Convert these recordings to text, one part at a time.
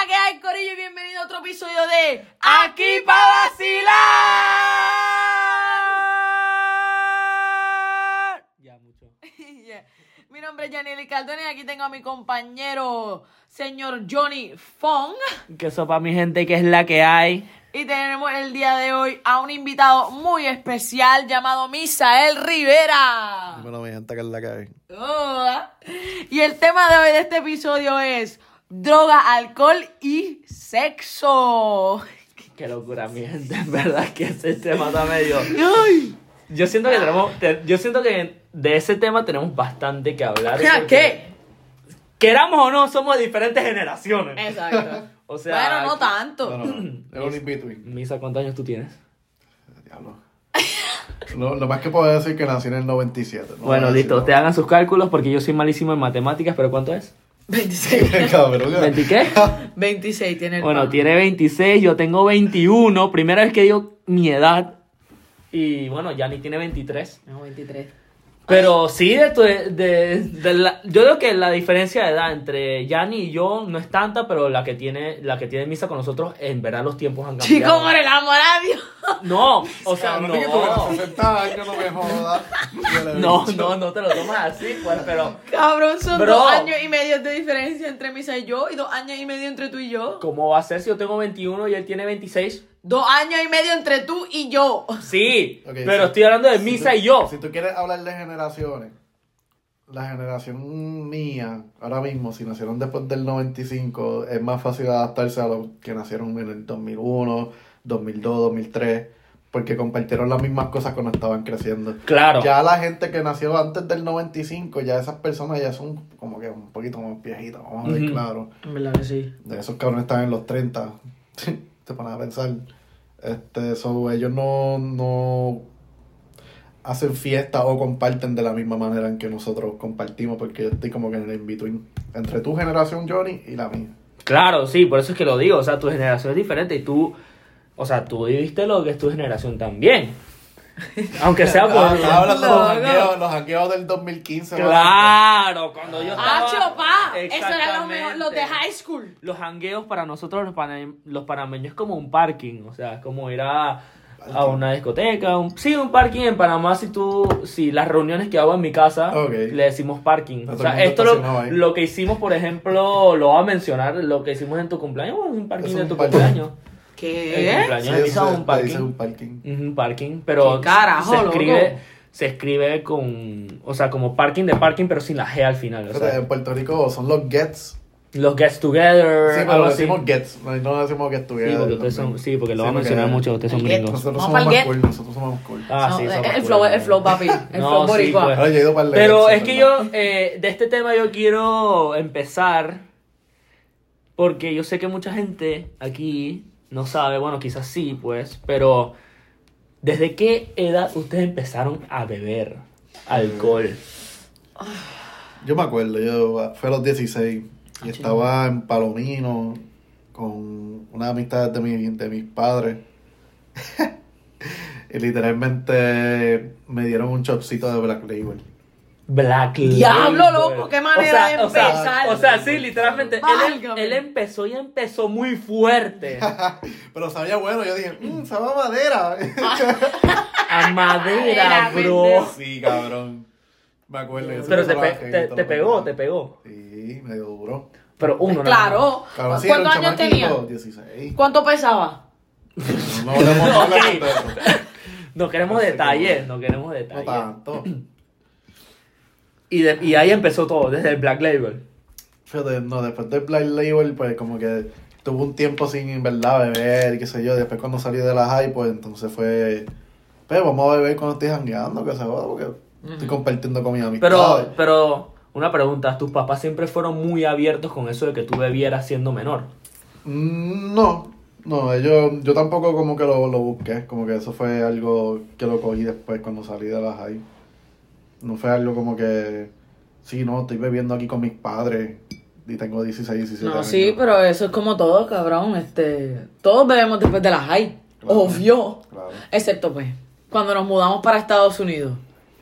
la que hay, Corillo, y bienvenido a otro episodio de Aquí pa' vacilar. Ya, mucho. Yeah. Mi nombre es Yaneli Cardona y aquí tengo a mi compañero, señor Johnny Fong. Que eso para mi gente que es la que hay. Y tenemos el día de hoy a un invitado muy especial llamado Misael Rivera. Bueno, mi gente que es la que hay. Oh. Y el tema de hoy de este episodio es droga, alcohol y sexo. Qué locura, mi gente. En verdad que ese tema está medio. Ay. Yo siento que tenemos. te- yo siento que de ese tema tenemos bastante que hablar. porque, ¿Qué? Queramos o no, somos de diferentes generaciones. Exacto. O sea. bueno, no tanto. No, no, es un in-between. Misa, ¿cuántos años tú tienes? Diablo. Lo, lo más que puedo decir es que nací en el 97. no bueno, listo. Ustedes hagan sus cálculos porque yo soy malísimo en matemáticas, pero ¿cuánto es? 26. Cabrón. ¿20 qué? 26 tiene el Bueno, pan. tiene 26, yo tengo 21. Primera vez que digo mi edad. Y bueno, Yanni tiene 23. No, 23. Pero sí, de, tu- de, de la- yo creo que la diferencia de edad entre Yanni y yo no es tanta, pero la que tiene la que tiene Misa con nosotros, en verdad los tiempos han cambiado. Chico, por el amor a Dios. No, o sea, no. que tuviera 60 años, no no, no te lo tomas así, pues, pero Cabrón, son Bro. dos años y medio de diferencia entre Misa y yo y dos años y medio entre tú y yo. ¿cómo va a ser si yo tengo 21 y él tiene 26? Dos años y medio entre tú y yo. Sí, pero sí. estoy hablando de Si Misa tú- y yo. Si tú quieres hablar de generaciones, la generación mía, ahora mismo, si nacieron después del 95, es más fácil adaptarse a los que nacieron en el 2001, 2002, 2003, porque compartieron las mismas cosas cuando estaban creciendo. Claro. Ya la gente que nació antes del 95, ya esas personas ya son como que un poquito más viejitas, vamos a ver claro. En verdad que sí. De esos cabrones están en los 30. Te pones a pensar. Este, so, ellos no, no hacen fiesta o comparten de la misma manera en que nosotros compartimos, porque estoy como que en el in-between. Entre tu generación, Johnny, y la mía. Claro, sí, por eso es que lo digo. O sea, tu generación es diferente y tú, o sea, tú viviste lo que es tu generación también. Aunque sea por. Ah, estaba hablando de los jangueos, los jangueos del 2015. Claro, cuando yo estaba. ¡Hacho, pa! Eso era lo mejor, los de high school. Los hangueos para nosotros, los, pana- los panameños, es como un parking. O sea, es como ir a, a una discoteca. Un, sí, un parking en Panamá. Si tú. Si las reuniones que hago en mi casa, le decimos parking. O sea, esto lo, lo que hicimos, por ejemplo, lo voy a mencionar. Lo que hicimos en tu cumpleaños, bueno, es un parking Es de tu parking. cumpleaños. El ¿Qué? cumpleaños Sí, de es se- un parking. dice un parking. Ujú, Un parking, pero ¿Qué carajo, se loco? escribe, se escribe con, o sea, como parking de parking, pero sin la G al final. O Fíjate, sea, en Puerto Rico son los gets. los gets together, Sí, pero decimos gets. No, decimos get Sí, together. porque ustedes son, sí, porque lo Sí, van a mencionar mucho, ustedes son el gringos. Nosotros somos más cool, nosotros somos más cool. Ah, No, sí, el, somos el cool, flow, el flow, papi. El No, flow sí, boricua. pues. Para el Pero Gets, es que ¿verdad? yo, eh, de este tema yo quiero empezar porque yo sé que mucha gente aquí no sabe, bueno, quizás sí, pues, pero ¿desde qué edad ustedes empezaron a beber alcohol? Yo me acuerdo, yo fue a los 16 y estaba en Palomino con una amistad de, mi, de mis padres. y literalmente me dieron un chopcito de Black Label. Black Label. Diablo, loco, qué manera de o sea, empezar. O sea, sí, literalmente. Él, empezó y empezó muy fuerte. Pero sabía bueno, yo dije, mmm, sabe a madera. A madera, Era, bro. sí, cabrón. Me acuerdo. yo Pero te, pe- te, te lo pegó, te pegó. Sí, medio duro. Pero uno. Claro. Cabrón, sí, ¿Cuántos años tenía? chamaquito, 16. ¿Cuánto pesaba? No, no, no. No queremos No sé detalles, no queremos No detalles. tanto. Y, de- y ahí empezó todo, desde el Black Label. Fíjate, no, después del Black Label, pues como que tuvo un tiempo sin en verdad beber, qué sé yo. Después cuando salí de la high, pues entonces fue, pues vamos a beber cuando estoy jangueando, que se joda, porque estoy compartiendo con mis amistades. Pero, pero, una pregunta, ¿tus papás siempre fueron muy abiertos con eso de que tú bebieras siendo menor? Mm, No, no, ellos, yo tampoco como que lo, lo busqué, como que eso fue algo que lo cogí después cuando salí de la high. No fue algo como que, sí, no, estoy bebiendo aquí con mis padres y tengo 16, 17 No, años. sí, pero eso es como todo, cabrón. Este, todos bebemos después de la high. Claro. Obvio. Claro. Excepto, pues, cuando nos mudamos para Estados Unidos.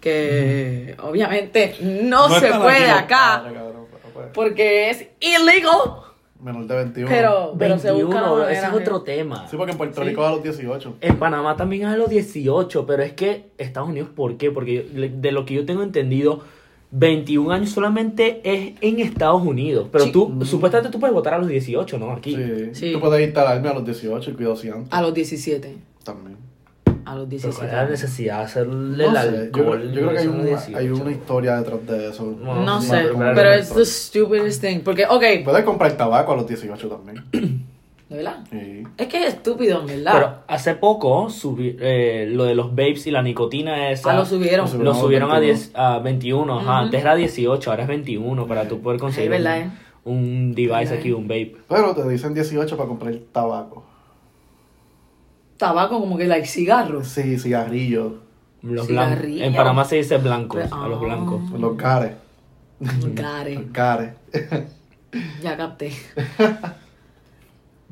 Que obviamente no, se puede aquí acá. cabrón, pues. Porque es illegal Menor de 21. Pero, pero se busca la 21, manera, ese es otro tema. Sí, porque en Puerto Sí. Rico es a los 18. En Panamá también es a los 18, pero es que Estados Unidos, ¿por qué? Porque de lo que yo tengo entendido, 21 años solamente es en Estados Unidos. Pero Sí. tú, supuestamente tú puedes votar a los 18, ¿no? Aquí. Sí. Sí. Tú puedes instalarme a los 18 y cuidado si antes. A los 17. También. A los Pero 17. ¿cuál la necesidad de hacerle No el sé, yo, alcohol? creo- yo creo que hay, a los un- 18? hay una historia detrás de eso. No, No no, sé, pero- es the stupidest thing. Porque, ok, Puedes comprar tabaco a los 18 también. ¿de verdad? Sí. Es que es estúpido, en verdad. Pero hace poco subi- eh, lo de los vapes y la nicotina esa ah, lo subieron. Lo lo subieron a, 21. 10, a 21. ajá. Ujú. Antes era 18, ahora es 21 para tú poder conseguir Es verdad, un, eh. un device Verdad, aquí, eh. un vape. Pero te dicen 18 para comprar tabaco. Tabaco como que like cigarros. Sí, cigarrillos, Los blancos. En Panamá se dice blancos, Pero- a los ah. blancos. los gares. Gare. Los gares. Ya capté.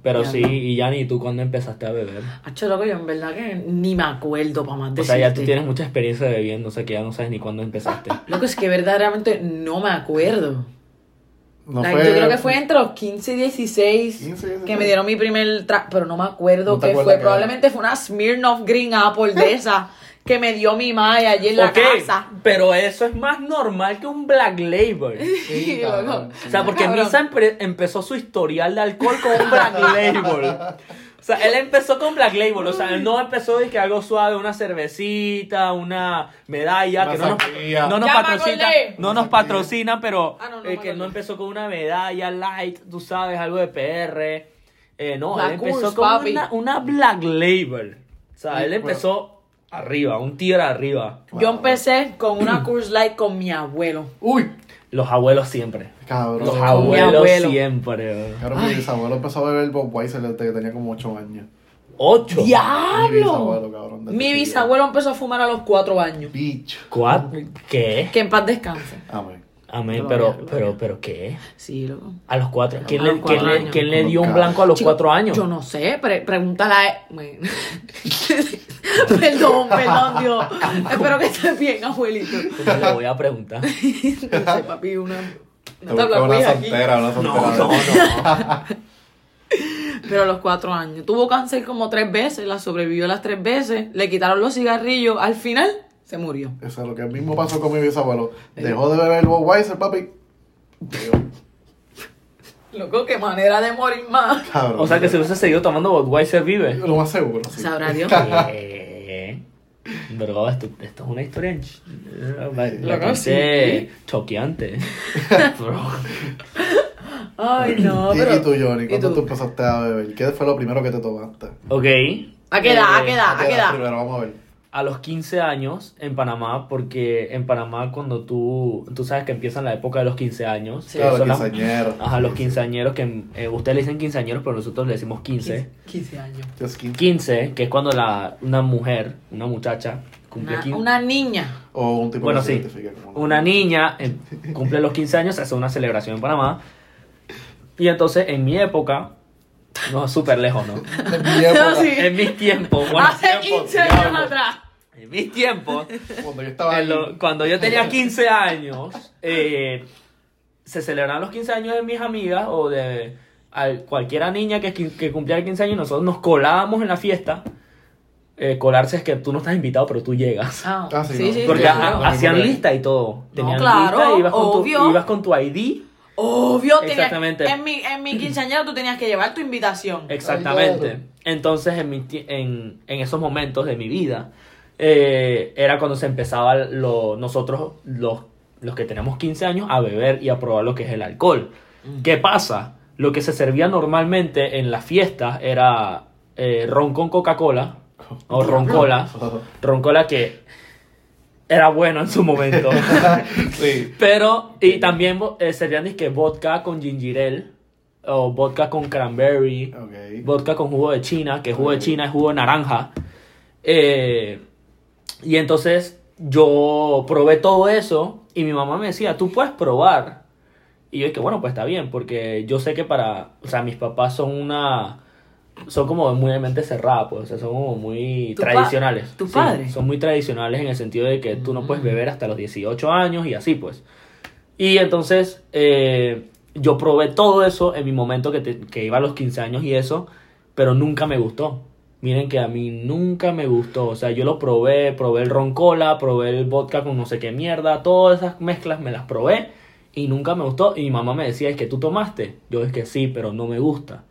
Pero Ya. sí, y Yanni, ¿tú cuándo empezaste a beber? Hacho, loco, yo en verdad que ni me acuerdo para más O sea, ya tú decirte. tienes mucha experiencia bebiendo, o sea que ya no sabes ni cuándo empezaste. Loco, es que verdaderamente no me acuerdo. No Like, Yo creo que fue entre los 15 y 16 15 y 16. que me dieron mi primer track, pero no me acuerdo ¿No qué fue. Probablemente fue una Smirnoff Green Apple de esa que me dio mi madre allí en la casa. pero eso es más normal que un Black Label. Sí, cabrón. O sea, porque Cabrón. Misa empre- empezó su historial de alcohol con un Black Label. O sea, él empezó con Black Label. O sea, él no empezó de que algo suave, una cervecita, una medalla, Una que no nos, no nos patrocina, no nos patrocina, pero Ah, no, no eh, que no empezó con una medalla light, tú sabes, algo de PR. Eh, no, él empezó con una, una Black Label. O sea, él empezó arriba, un tigre arriba. Yo empecé con una Coors Light con mi abuelo. Uy, Los abuelos siempre. Cabrón. Los mi abuelos abuelo. siempre. Cabrón, mi bisabuelo empezó a beber Bob Weiser desde que tenía como 8 años. Ocho. Mi ¡Diablo! bisabuelo, cabrón. desde Mi bisabuelo empezó a fumar a los cuatro años. Bitch. ¿Cuatro? ¿Qué? Que en paz descanse. Amén. Amén, pero, pero, pero, ¿qué? Sí, loco. A los cuatro. ¿Quién, le, cuatro quién le- años. quién le dio un blanco a los Chico, cuatro años? Yo no sé, pre pregúntale a él. Bueno. perdón, perdón, Dios. Espero que estés bien, abuelito. Pues le voy a preguntar. no sé, papi, una. Te Una busca tabla una soltera, una No, soltera. no, no. Pero a los cuatro años. Tuvo cáncer como tres veces, la sobrevivió las tres veces. Le quitaron los cigarrillos. Al final, se murió. Eso es lo que mismo pasó con mi bisabuelo. Dejó de beber Bob Weiser, papi. Dios, Loco, qué manera de morir más. Cabrón. O sea que si hubiese seguido tomando Budweiser vive. Lo más seguro, sí. Sabrá Dios. Bro, esto, esto es una historia ch- Loco, bastante choqueante. Bro. Ay, no, ¿Y, pero. y tú, Johnny? ¿Y ¿Cuándo tú? tú empezaste a beber? ¿Qué fue lo primero que te tomaste? Ok. ¿A qué edad? ¿A qué Eh, edad? ¿A qué edad? Primero, vamos a ver. A los 15 años en Panamá, porque en Panamá cuando tú, tú sabes que empiezan la época de los 15 años, Sí. Claro, son las- quinceañero. ajá, los quinceañeros, que eh, ustedes le dicen quinceañeros, pero nosotros le decimos 15. 15 años. Just quince. 15, que es cuando la, una mujer, una muchacha, cumple Una, 15. una niña. O un tipo Bueno, que sí. como Una niña eh, cumple los 15 años, se hace una celebración en Panamá. Y entonces, en mi época, no, súper lejos, ¿no? En mi época, Sí. En mis tiempos, bueno, Hace tiempo, 15 años atrás. En mis tiempos, cuando yo estaba lo- cuando yo tenía 15 años, eh, se celebraban los 15 años de mis amigas o de al- cualquiera niña que, que cumpliera 15 años, nosotros nos colábamos en la fiesta. Eh, colarse es que tú no estás invitado, pero tú llegas. Ah, Ah, sí, sí, no. sí, Porque claro. hacían lista y todo. Tenían claro, lista y ibas con, tu, obvio. ibas con tu ID. Obvio, tenías- Exactamente. en mi, en mi quinceañero tú tenías que llevar tu invitación. Exactamente. Entonces, en, mi en, en esos momentos de mi vida, eh, era cuando se empezaba lo, nosotros, los, los que tenemos 15 años, a beber y a probar lo que es el alcohol. ¿Qué pasa? Lo que se servía normalmente en las fiestas era eh, ron con Coca-Cola o ron cola. Ron cola que era bueno en su momento. sí. Pero, y también eh, servían disque vodka con ginger ale o vodka con cranberry. Vodka con jugo de China, que jugo de China es jugo de naranja. Eh, y entonces yo probé todo eso y mi mamá me decía, tú puedes probar. Y yo dije, bueno, pues está bien, porque yo sé que para, o sea, mis papás son una, son como muy de mente cerrada, pues, o sea, son como muy ¿Tu pa- tradicionales. tu Sí, son muy tradicionales en el sentido de que tú no puedes beber hasta los 18 años y así, pues. Y entonces, eh, yo probé todo eso en mi momento que, te- que iba a los 15 años y eso, pero nunca me gustó. Miren que a mí nunca me gustó. O sea, yo lo probé, probé el ron cola, probé el vodka con no sé qué mierda, todas esas mezclas me las probé y nunca me gustó. Y mi mamá me decía, es que tú tomaste. Yo es que sí, pero no me gusta.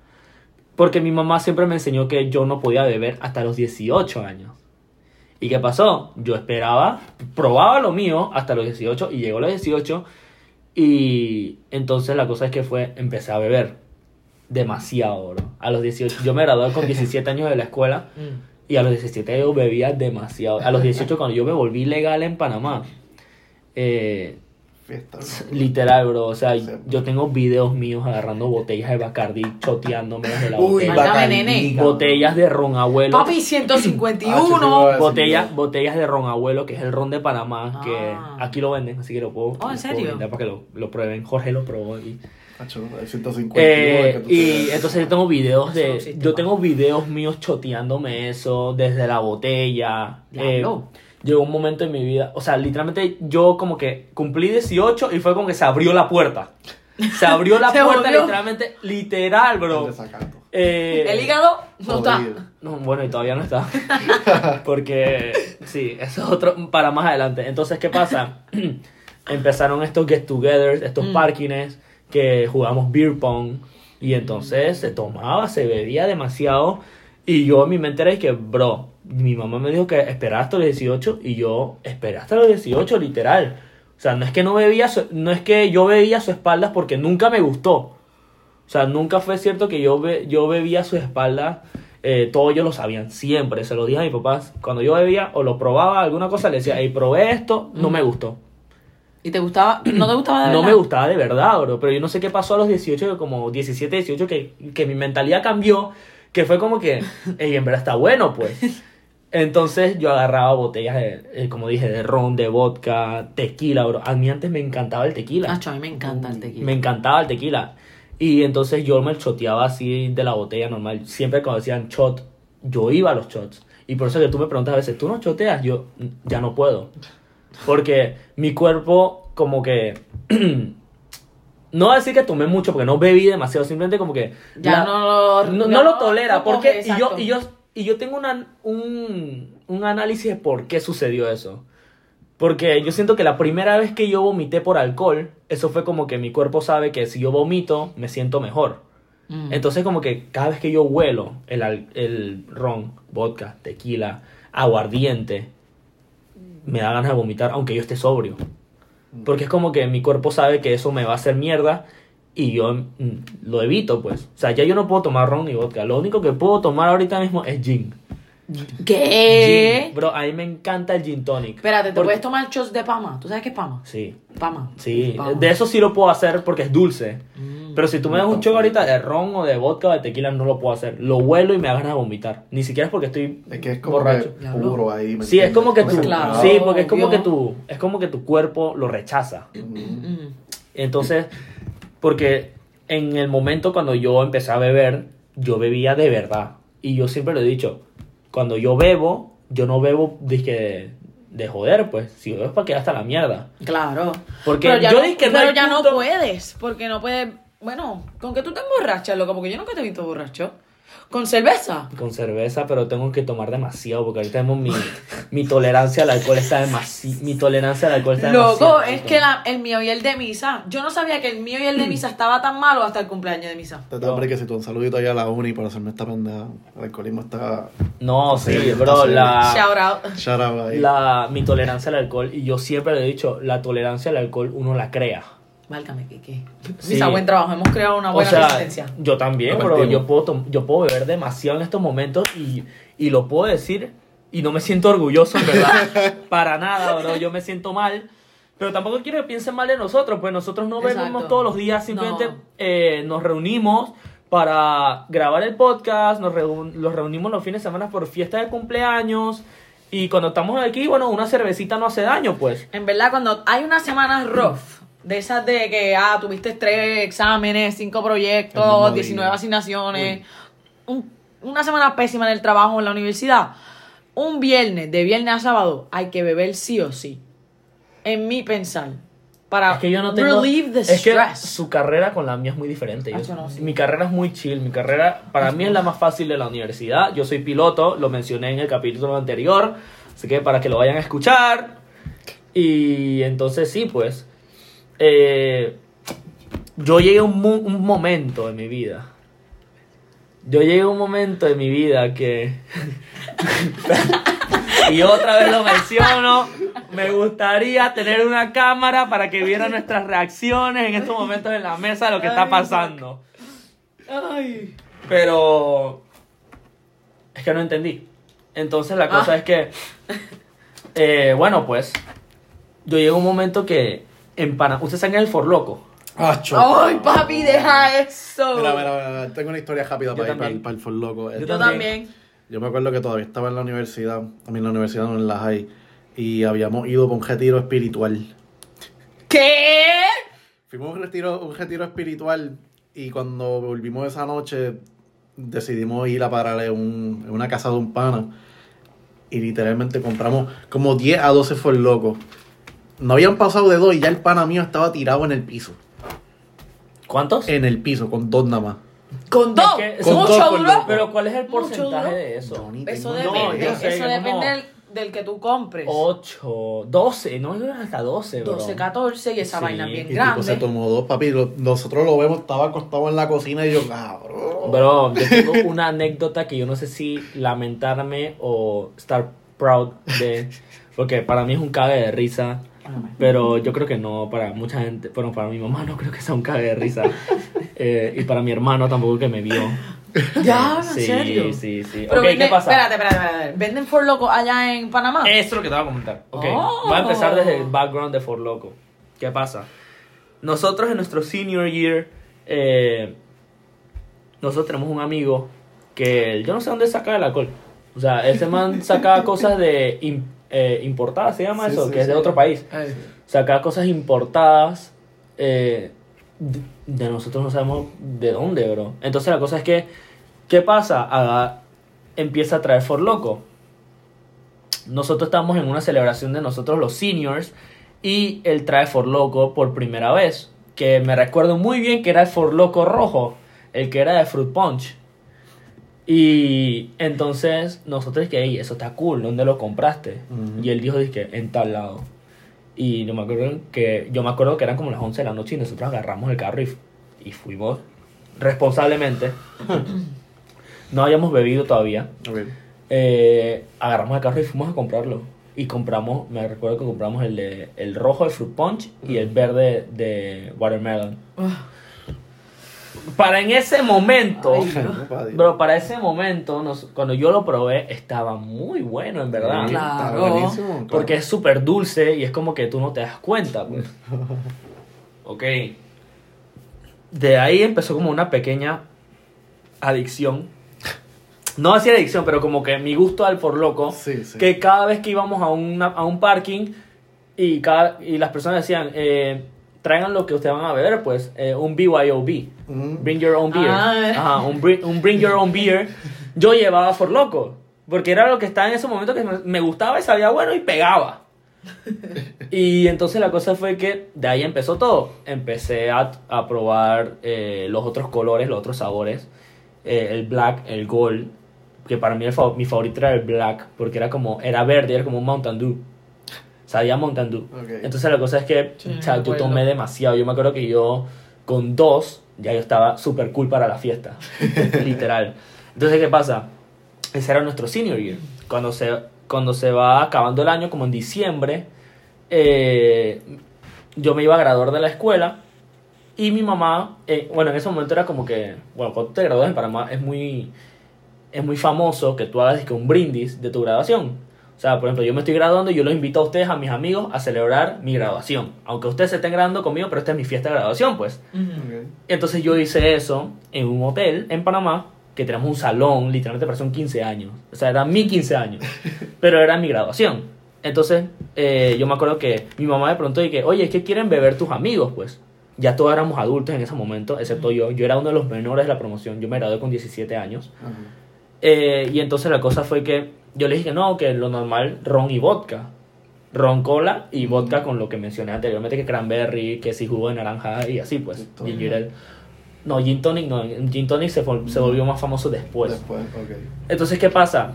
Porque mi mamá siempre me enseñó que yo no podía beber hasta los 18 años. ¿Y qué pasó? Yo esperaba, probaba lo mío hasta los 18 y llegó a los 18 y entonces la cosa es que fue, empecé a beber demasiado, bro. A los 18, yo me gradué con 17 años de la escuela Mm. y a los 17 yo bebía demasiado. A los 18 cuando yo me volví legal en Panamá, eh, Fiesta. literal, bro, o sea, yo tengo videos míos agarrando botellas de Bacardi, choteándome desde la Uy, botella. Nene. Botellas de ron abuelo. Papi, Ah, 151. sí, Botellas, botellas de ron abuelo, que es el ron de Panamá, que Ah. aquí lo venden, así que lo puedo, Oh, para que lo, lo prueben. Jorge lo probó y, Hacho, el 150. Eh, que tú y tienes. entonces yo tengo videos no de, existe, yo tengo videos míos choteándome eso desde la botella. Eh, llegó un momento en mi vida, o sea, literalmente yo como que cumplí 18 y fue como que se abrió la puerta. Se abrió la Se puerta volvió. literalmente, literal, El bro. desacato. Eh, El hígado no está. No, bueno, y todavía no está. Porque, sí, eso es otro para más adelante. Entonces, ¿qué pasa? Empezaron estos get-togethers, estos Mm. parkings, que jugamos beer pong. Y entonces se tomaba, se bebía demasiado. Y yo en mi mente era que, bro, mi mamá me dijo que esperara hasta los 18. Y yo esperé hasta los 18, literal. O sea, no es que no bebía, su- no es que yo bebía a su espaldas porque nunca me gustó. O sea, nunca fue cierto que yo, be- yo bebía a su espalda. Eh, todos ellos lo sabían, siempre. Se lo dije a mis papás. Cuando yo bebía o lo probaba alguna cosa, le decía, hey, probé esto, no me gustó. ¿Y te gustaba? ¿No te gustaba de No verdad? me gustaba de verdad, bro. Pero yo no sé qué pasó a los 18, como 17, 18, que, que mi mentalidad cambió. Que fue como que, en verdad está bueno, pues. Entonces yo agarraba botellas, de, eh, como dije, de ron, de vodka, tequila, bro. A mí antes me encantaba el tequila. Nacho, a mí me encanta el tequila. Me encantaba el tequila. Y entonces yo me choteaba así de la botella normal. Siempre cuando decían shot, yo iba a los shots. Y por eso que tú me preguntas a veces, ¿tú no choteas? Yo "Mm, ya no puedo. Porque mi cuerpo como que... no voy a decir que tomé mucho porque no bebí demasiado, simplemente como que... Ya la- no lo... no, no lo tolera. porque y yo, y yo, y yo tengo una, un, un análisis de por qué sucedió eso. Porque yo siento que la primera vez que yo vomité por alcohol, eso fue como que mi cuerpo sabe que si yo vomito, me siento mejor. Mm. Entonces como que cada vez que yo huelo el, el ron, vodka, tequila, aguardiente, me da ganas de vomitar aunque yo esté sobrio. Porque es como que mi cuerpo sabe que eso me va a hacer mierda y yo mm, lo evito, pues. O sea, ya yo no puedo tomar ron ni vodka. Lo único que puedo tomar ahorita mismo es gin. ¿Qué? Gin. Bro, a mí me encanta el gin tonic. Espérate, ¿te Porque- puedes tomar shots de pama? ¿Tú sabes qué es pama? Sí, Pama. sí. Pama. De eso sí lo puedo hacer porque es dulce. Mm. Pero si tú me das un shot ahorita de ron o de vodka o de tequila, no lo puedo hacer. Lo huelo y me ganas de vomitar. Ni siquiera es porque estoy Es que es como borracho. que puro ahí. ¿me Sí, es como que tú. Claro. Sí, porque es como obvio. que tu, es como que tu cuerpo lo rechaza. Mm. Entonces, porque en el momento cuando yo empecé a beber, yo bebía de verdad. Y yo siempre lo he dicho, cuando yo bebo, yo no bebo de, de joder, pues. Si bebo es para que hasta la mierda. Claro. Porque pero ya, yo no, dije que no pero ya punto- no puedes, porque no puedes... Bueno, ¿con qué tú te emborrachas, loco? Porque yo nunca te he visto borracho. ¿Con cerveza? Con cerveza, pero tengo que tomar demasiado porque ahorita mismo mi, mi tolerancia al alcohol está demasiado. Mi tolerancia al alcohol está demasiado. Loco, es que la- el mío y el de misa. Yo no sabía que el mío y el de misa estaba tan malo hasta el cumpleaños de misa. Te hombre que si tú un saludito allá a la uni para hacerme esta pendeja. El alcoholismo está. No, sí, Sí, bro, la. Shout out. Shout out ahí. la, mi tolerancia al alcohol, y yo siempre le he dicho, la tolerancia al alcohol uno la crea. Válgame, que qué. Sí. Misa, buen trabajo. Hemos creado una O buena sea, resistencia. yo también, pero yo puedo, yo puedo beber demasiado en estos momentos y, y lo puedo decir y no me siento orgulloso, en verdad. Para nada, bro. Yo me siento mal. Pero tampoco quiero que piensen mal de nosotros, pues nosotros no Exacto. bebemos todos los días, simplemente No. eh, nos reunimos para grabar el podcast, nos reun- los reunimos los fines de semana por fiesta de cumpleaños y cuando estamos aquí, bueno, una cervecita no hace daño, pues. En verdad, cuando hay unas semanas rough, de esas de que, ah, tuviste tres exámenes, cinco proyectos, mismo 19 día. asignaciones, un- una semana pésima en el trabajo, en la universidad, un viernes, de viernes a sábado, hay que beber sí o sí. En mi pensar. para Es que yo no tengo. relieve the es que su carrera con la mía es muy diferente. Yo- Ah, yo no, sí. Mi carrera es muy chill. Mi carrera, para mí, es la más fácil de la universidad. Yo soy piloto, lo mencioné en el capítulo anterior. Así que para que lo vayan a escuchar. Y entonces, sí, pues. Eh, yo llegué a un, un momento en mi vida. Yo llegué a un momento en mi vida que. y otra vez lo menciono. Me gustaría tener una cámara para que viera nuestras reacciones en estos momentos en la mesa de lo que está pasando. Ay. Pero. Es que no entendí. Entonces la cosa Ah. es que. eh, bueno, pues. Yo llegué a un momento que. En Panamá. ¿Ustedes saben el Forloco? Acho. Ay, papi, deja eso. Mira, mira, mira, tengo una historia rápida Yo para, ir, para, el- para el For Loco. Yo Yo Yo, también. me acuerdo que todavía estaba en la universidad, a mí en la universidad no en la high, y habíamos ido para un retiro espiritual. ¿Qué? Fuimos a un retiro, un retiro espiritual y cuando volvimos esa noche decidimos ir a parar en, un- en una casa de un pana y literalmente compramos como 10 a 12 For Locos. No habían pasado de dos y ya el pana mío estaba tirado en el piso. ¿Cuántos? En el piso, con dos nada más. Con dos. que- Con Mucho dos, duro. Pero ¿cuál es el porcentaje de eso? Eso No, depende. sé, eso depende del, del que tú compres. 8, 12, no hasta 12, bro. 12, 14 y esa Sí, vaina bien Y tipo se grande. tomó dos, papi. lo- nosotros lo vemos, estaba acostado en la cocina y yo, cabrón. Bro, yo tengo una anécdota que yo no sé si lamentarme o estar proud de. Porque para mí es un cague de risa. Pero yo creo que no, para mucha gente. Bueno, para mi mamá no creo que sea un cague de risa. Eh, y para mi hermano tampoco que me vio. Ya, en sí, serio. sí, sí. Pero ok, vende- ¿qué pasa? Espérate, espérate, espérate. ¿Venden For Loco allá en Panamá? Eso es lo que te voy a comentar. Ok, Oh. voy a empezar desde el background de For Loco. ¿Qué pasa? Nosotros en nuestro senior year, eh, nosotros tenemos un amigo que yo no sé dónde saca el alcohol. O sea, ese man saca cosas de eh, importadas, se llama Sí, eso, sí, que es de otro país. Ay. Cosas importadas eh, de, de nosotros no sabemos de dónde, bro. Entonces la cosa es que, ¿qué pasa? Empieza a traer For Loco. Nosotros estamos en una celebración de nosotros los seniors y él trae For Loco por primera vez. Que me recuerdo muy bien que era el For Loco rojo, el que era de Fruit Punch. Y entonces nosotros que, "Ey, eso está cool, ¿dónde lo compraste? Y él dijo, que en tal lado. Y yo me acuerdo que, yo me acuerdo que eran como las 11 de la noche y nosotros agarramos el carro y, y fuimos responsablemente. no habíamos bebido todavía. Eh, agarramos el carro y fuimos a comprarlo. Y compramos, me recuerdo que compramos el, de, el rojo de Fruit Punch y el verde de Watermelon. Para en ese momento, Ay, bro, para ese momento, nos- cuando yo lo probé, estaba muy bueno, en verdad. Claro. Porque es súper dulce y es como que tú no te das cuenta, pues. ok. De ahí empezó como una pequeña adicción. No así adicción, pero como que mi gusto al por loco. Sí, sí. Que cada vez que íbamos a, una- a un parking y, cada, y las personas decían, eh, traigan lo que ustedes van a beber, pues eh, un BYOB. Mm. Bring your own beer. Ah. Ajá, un bring, un bring your own beer. Yo llevaba For Loco. Porque era lo que estaba en ese momento que me, gustaba y sabía bueno y pegaba. Y entonces la cosa fue que de ahí empezó todo. Empecé a, a probar eh, los otros colores, los otros sabores. Eh, el black, el gold. Que para mí el fa- mi favorito era el black. Porque era como, era verde, era como un Mountain Dew. Sabía Mountain Dew. Ok. Entonces la cosa es que Sí, o sea, yo tomé demasiado. Yo me acuerdo que yo con dos ya yo estaba súper cool para la fiesta. Literal. Entonces, ¿qué pasa? Ese era nuestro senior year. Cuando se, cuando se va acabando el año, como en diciembre, eh, yo me iba a graduar de la escuela y mi mamá, eh, bueno, en ese momento era como que, bueno, cuando te gradúas en Panamá es muy, es muy famoso que tú hagas un brindis de tu graduación. O sea, por ejemplo, yo me estoy graduando y yo los invito a ustedes, a mis amigos, a celebrar mi graduación. Aunque ustedes se estén graduando conmigo, pero esta es mi fiesta de graduación, pues. Entonces yo hice eso en un hotel en Panamá, que tenemos un salón, literalmente parecía un 15 años. O sea, era mi 15 años, pero era mi graduación. Entonces eh, yo me acuerdo que mi mamá me preguntó y que, oye, ¿qué quieren beber tus amigos? Pues ya todos éramos adultos en ese momento, excepto yo. Yo era uno de los menores de la promoción, yo me gradué con 17 años. Eh, y entonces la cosa fue que yo le dije que no, que lo normal, ron y vodka. ron cola y vodka con lo que mencioné anteriormente, que cranberry, que si jugo de naranja y así pues. Ginger. No, gin tonic no, gin tonic se, vol- se volvió más famoso después. Después, ok. Entonces, ¿qué pasa?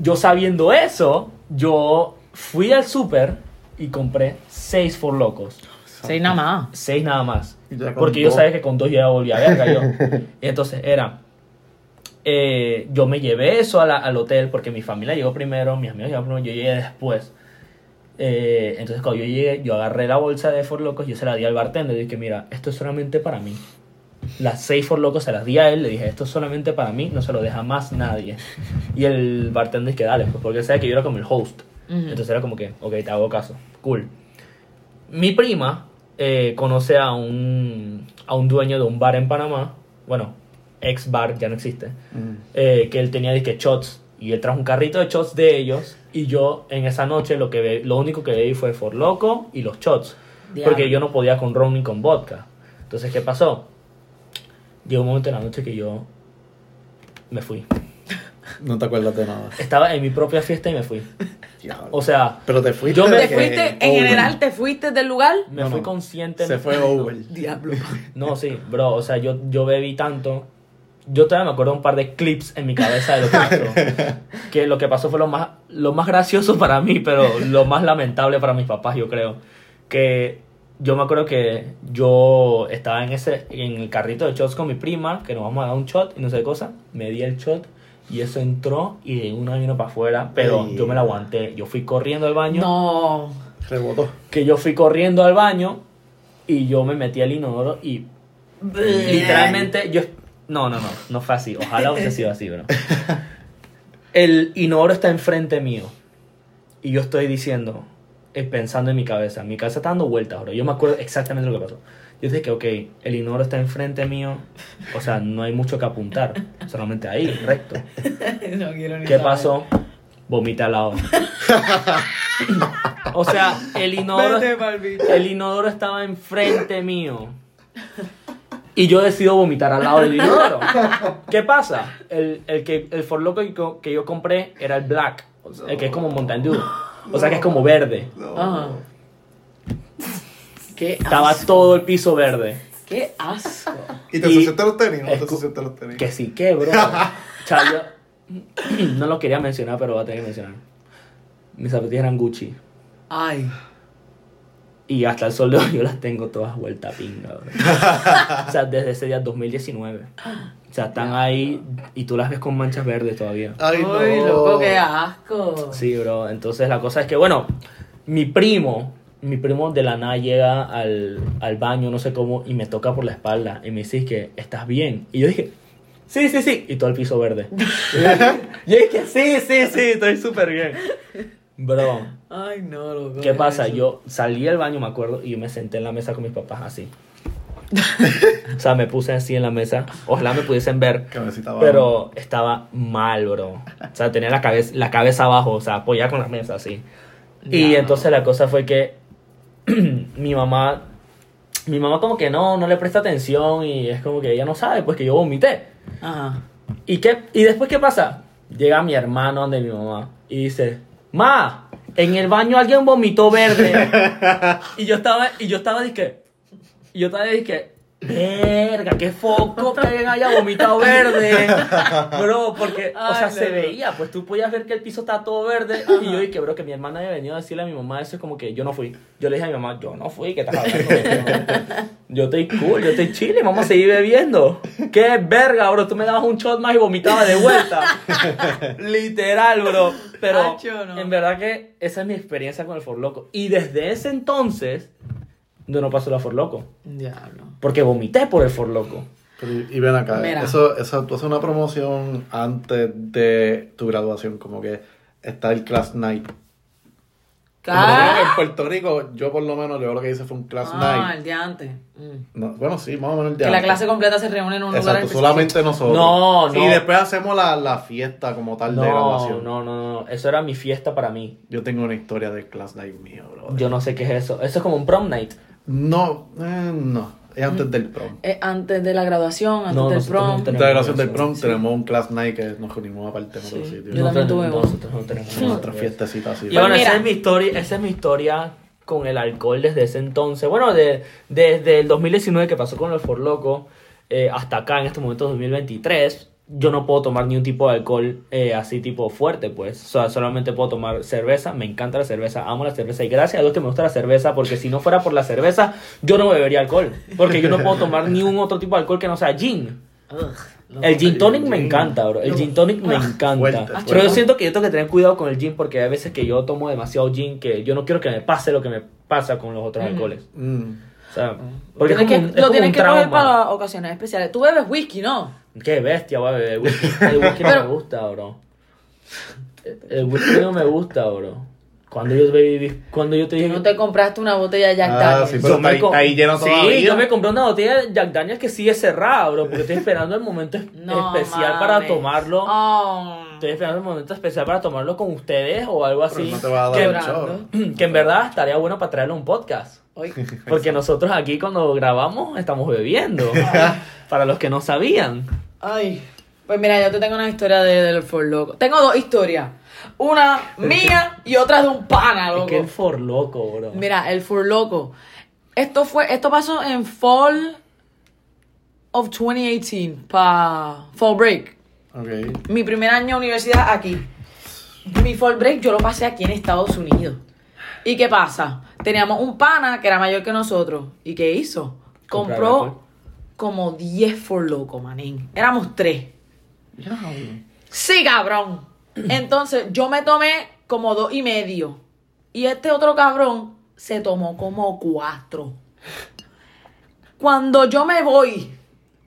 Yo sabiendo eso, yo fui al súper y compré seis for locos. Seis nada más. Seis nada más. Porque yo sabía que con dos ya volvía a verga yo. Y entonces era. Eh, yo me llevé eso a la- al hotel porque mi familia llegó primero, mis amigos llegaron primero, yo llegué después. Eh, entonces cuando yo llegué, yo agarré la bolsa de For Locos, yo se la di al bartender y dije, mira, esto es solamente para mí. Las seis For Locos se las di a él, le dije, esto es solamente para mí, no se lo deja más nadie. Y el bartender que dale, pues porque él sabe que yo era como el host. Ujú. Entonces era como que, ok, te hago caso, cool. Mi prima eh, conoce a un, a un dueño de un bar en Panamá, bueno, ex bar, ya no existe, Mm. eh, que él tenía disque shots y él trajo un carrito de shots de ellos y yo en esa noche lo que lo único que bebí fue For Loco y los shots, Diablo. porque yo no podía con ron ni con vodka. Entonces, ¿qué pasó? Llegó un momento en la noche que yo me fui. No te acuerdas de nada. Estaba en mi propia fiesta y me fui. O sea, Pero te fuiste. Yo me- ¿Te fuiste, en over. general, te fuiste del lugar? me No, fui no. consciente. Se fue over. Diablo. No, sí, bro, o sea, yo, yo bebí tanto. Yo todavía me acuerdo un par de clips en mi cabeza de lo que pasó. que lo que pasó fue lo más, lo más gracioso para mí, pero lo más lamentable para mis papás, yo creo. Que yo me acuerdo que yo estaba en ese en el carrito de shots con mi prima, que nos vamos a dar un shot y no sé qué cosa. Me di el shot y eso entró y de una vino para afuera, pero Ay. yo me la aguanté. Yo fui corriendo al baño No. Rebotó. que yo fui corriendo al baño y yo me metí al inodoro y literalmente yo no no no no fue así. Ojalá hubiese sido así bro. El inodoro está enfrente mío. Y yo estoy diciendo eh, pensando en mi cabeza. Mi cabeza está dando vueltas bro. Yo me acuerdo exactamente lo que pasó. Yo dije que ok el inodoro está enfrente mío. O sea no hay mucho que apuntar. Solamente ahí recto. No quiero ni ¿Qué saber. pasó? Vomité al lado. o sea, el inodoro, Vete el inodoro estaba enfrente mío. Y yo decido vomitar al lado del inodoro. ¿Qué pasa? El, el, que, el For Loco que yo- que yo compré era el black. El que es como Mountain Dew. O sea que es como verde. Ajá. Qué Estaba asco. todo el piso verde. Qué asco. ¿Y te ensuciaste los tenis? ¿No te los tenis? Que sí, que, bro. Chayo. No lo quería mencionar, pero voy a tener que mencionar. Mis zapatillas eran Gucci. Ay. Y hasta el sol de hoy yo las tengo todas vuelta pinga. O sea, desde ese día 2019. O sea, están ahí y tú las ves con manchas verdes todavía. Ay, no. Ay, loco, qué asco. Sí, bro. Entonces la cosa es que, bueno, mi primo, mi primo de la nada llega al, al baño, no sé cómo, y me toca por la espalda y me dice que estás bien. Y yo dije, sí, sí, sí. Y todo el piso verde. yo dije, sí, sí, sí, estoy súper bien. Bro, Ay, no, loco. ¿Qué pasa? eso? Yo salí del baño, me acuerdo, y yo me senté en la mesa con mis papás así. o sea, me puse así en la mesa. Ojalá me pudiesen ver. Cabecita abajo. Pero estaba mal, bro. O sea, tenía la cabeza, la cabeza abajo, o sea, apoyada con la mesa así. Y Ya. entonces la cosa fue que mi mamá, mi mamá como que no, no le presta atención y es como que ella no sabe, pues que yo vomité. Ajá. ¿Y, qué, ¿Y después qué pasa? Llega mi hermano donde mi mamá y dice, Ma, en el baño alguien vomitó verde. y yo estaba, y yo estaba dije, y yo estaba dije, verga, qué foco que alguien haya vomitado verde. Bro, porque, o sea, Ay, se veía, pues tú podías ver que el piso estaba todo verde. Y yo dije, bro, que mi hermana había venido a decirle a mi mamá eso, es como que yo no fui. Yo le dije a mi mamá, yo no fui, ¿qué estás hablando? Yo estoy cool, yo estoy chile, vamos a seguir bebiendo. Qué verga, bro. Tú me dabas un shot más y vomitaba de vuelta. Literal, bro. Pero Acho, no. en verdad que esa es mi experiencia con el For Loco. Y desde ese entonces, yo no paso la For Loco. Diablo. Porque vomité por el For Loco. Pero, y y ven acá, Mira. eso, eso, tú haces una promoción antes de tu graduación, como que está el Class Night. Ah, En Puerto Rico, yo por lo menos, yo lo que hice fue un Class ah, Night. el día antes. Mm. No, bueno, sí, más o menos el día Que la antes. clase completa se reúne en un lugar Exacto, solamente nosotros. No, no. Y después hacemos la, la fiesta como tal de graduación. no, no, no. Eso era mi fiesta para mí. Yo tengo una historia del Class Night mío, bro. Yo no sé qué es eso. Eso es como un prom night. No, eh, no. Es antes del prom. Eh, antes de la graduación, antes No, del no prom. tenemos- Antes de la graduación del prom Sí. tenemos un class night que nos reunimos aparte en otro Sí. sitio. Yo también tuve nosotros no tenemos Otra nada. fiestecita así. Y Pues bueno, esa es mi historia, esa es mi historia con el alcohol desde ese entonces. Bueno, de, desde el 2019 que pasó con el For Loco eh, hasta acá en este momento 2023, yo no puedo tomar ni un tipo de alcohol eh, así tipo fuerte, pues. O sea, solamente puedo tomar cerveza. Me encanta la cerveza, amo la cerveza y gracias a Dios que me gusta la cerveza porque si no fuera por la cerveza, yo no bebería alcohol. Porque yo no puedo tomar ni un otro tipo de alcohol que no sea gin. El gin tonic me Gin. encanta, bro. El gin tonic me encanta. Fuerte, Pero yo siento que yo tengo que tener cuidado con el gin porque hay veces que yo tomo demasiado gin que yo no quiero que me pase lo que me pasa con los otros alcoholes. Mm. O sea, porque es como, que- un- es lo como tienes un que trauma. para ocasiones especiales. Tú bebes whisky, ¿no? Qué bestia, va a beber whisky. El whisky no me gusta, bro. El whisky no me gusta, bro. Cuando yo, bebí, cuando yo te dije... no te compraste una botella de Jack Ah, Daniels. sí, pero Yo me está ahí- está ahí lleno Sí, todavía. yo me compré una botella de Jack Daniels que sigue cerrada, bro, porque estoy esperando el momento No especial para tomarlo. Oh. Estoy esperando el momento especial para tomarlo con ustedes o algo así. Pero no te va a dar que, show. que en verdad estaría bueno para traerlo a un podcast. Porque nosotros aquí cuando grabamos estamos bebiendo. para los que no sabían. Ay. Pues mira, yo te tengo una historia de, del For Loco. Tengo dos historias. Una mía y otra de un pana, Es loco. que el for loco, bro. Mira, el For Loco. Esto fue, esto pasó en Fall of 2018, para Fall Break. Ok. Mi primer año de universidad aquí. Mi fall break yo lo pasé aquí en Estados Unidos. ¿Y qué pasa? Teníamos un pana que era mayor que nosotros. ¿Y qué hizo? Compró como 10 for loco, manín. Éramos tres. Sí, cabrón. Entonces yo me tomé como dos y medio. Y este otro cabrón se tomó como cuatro. Cuando yo me voy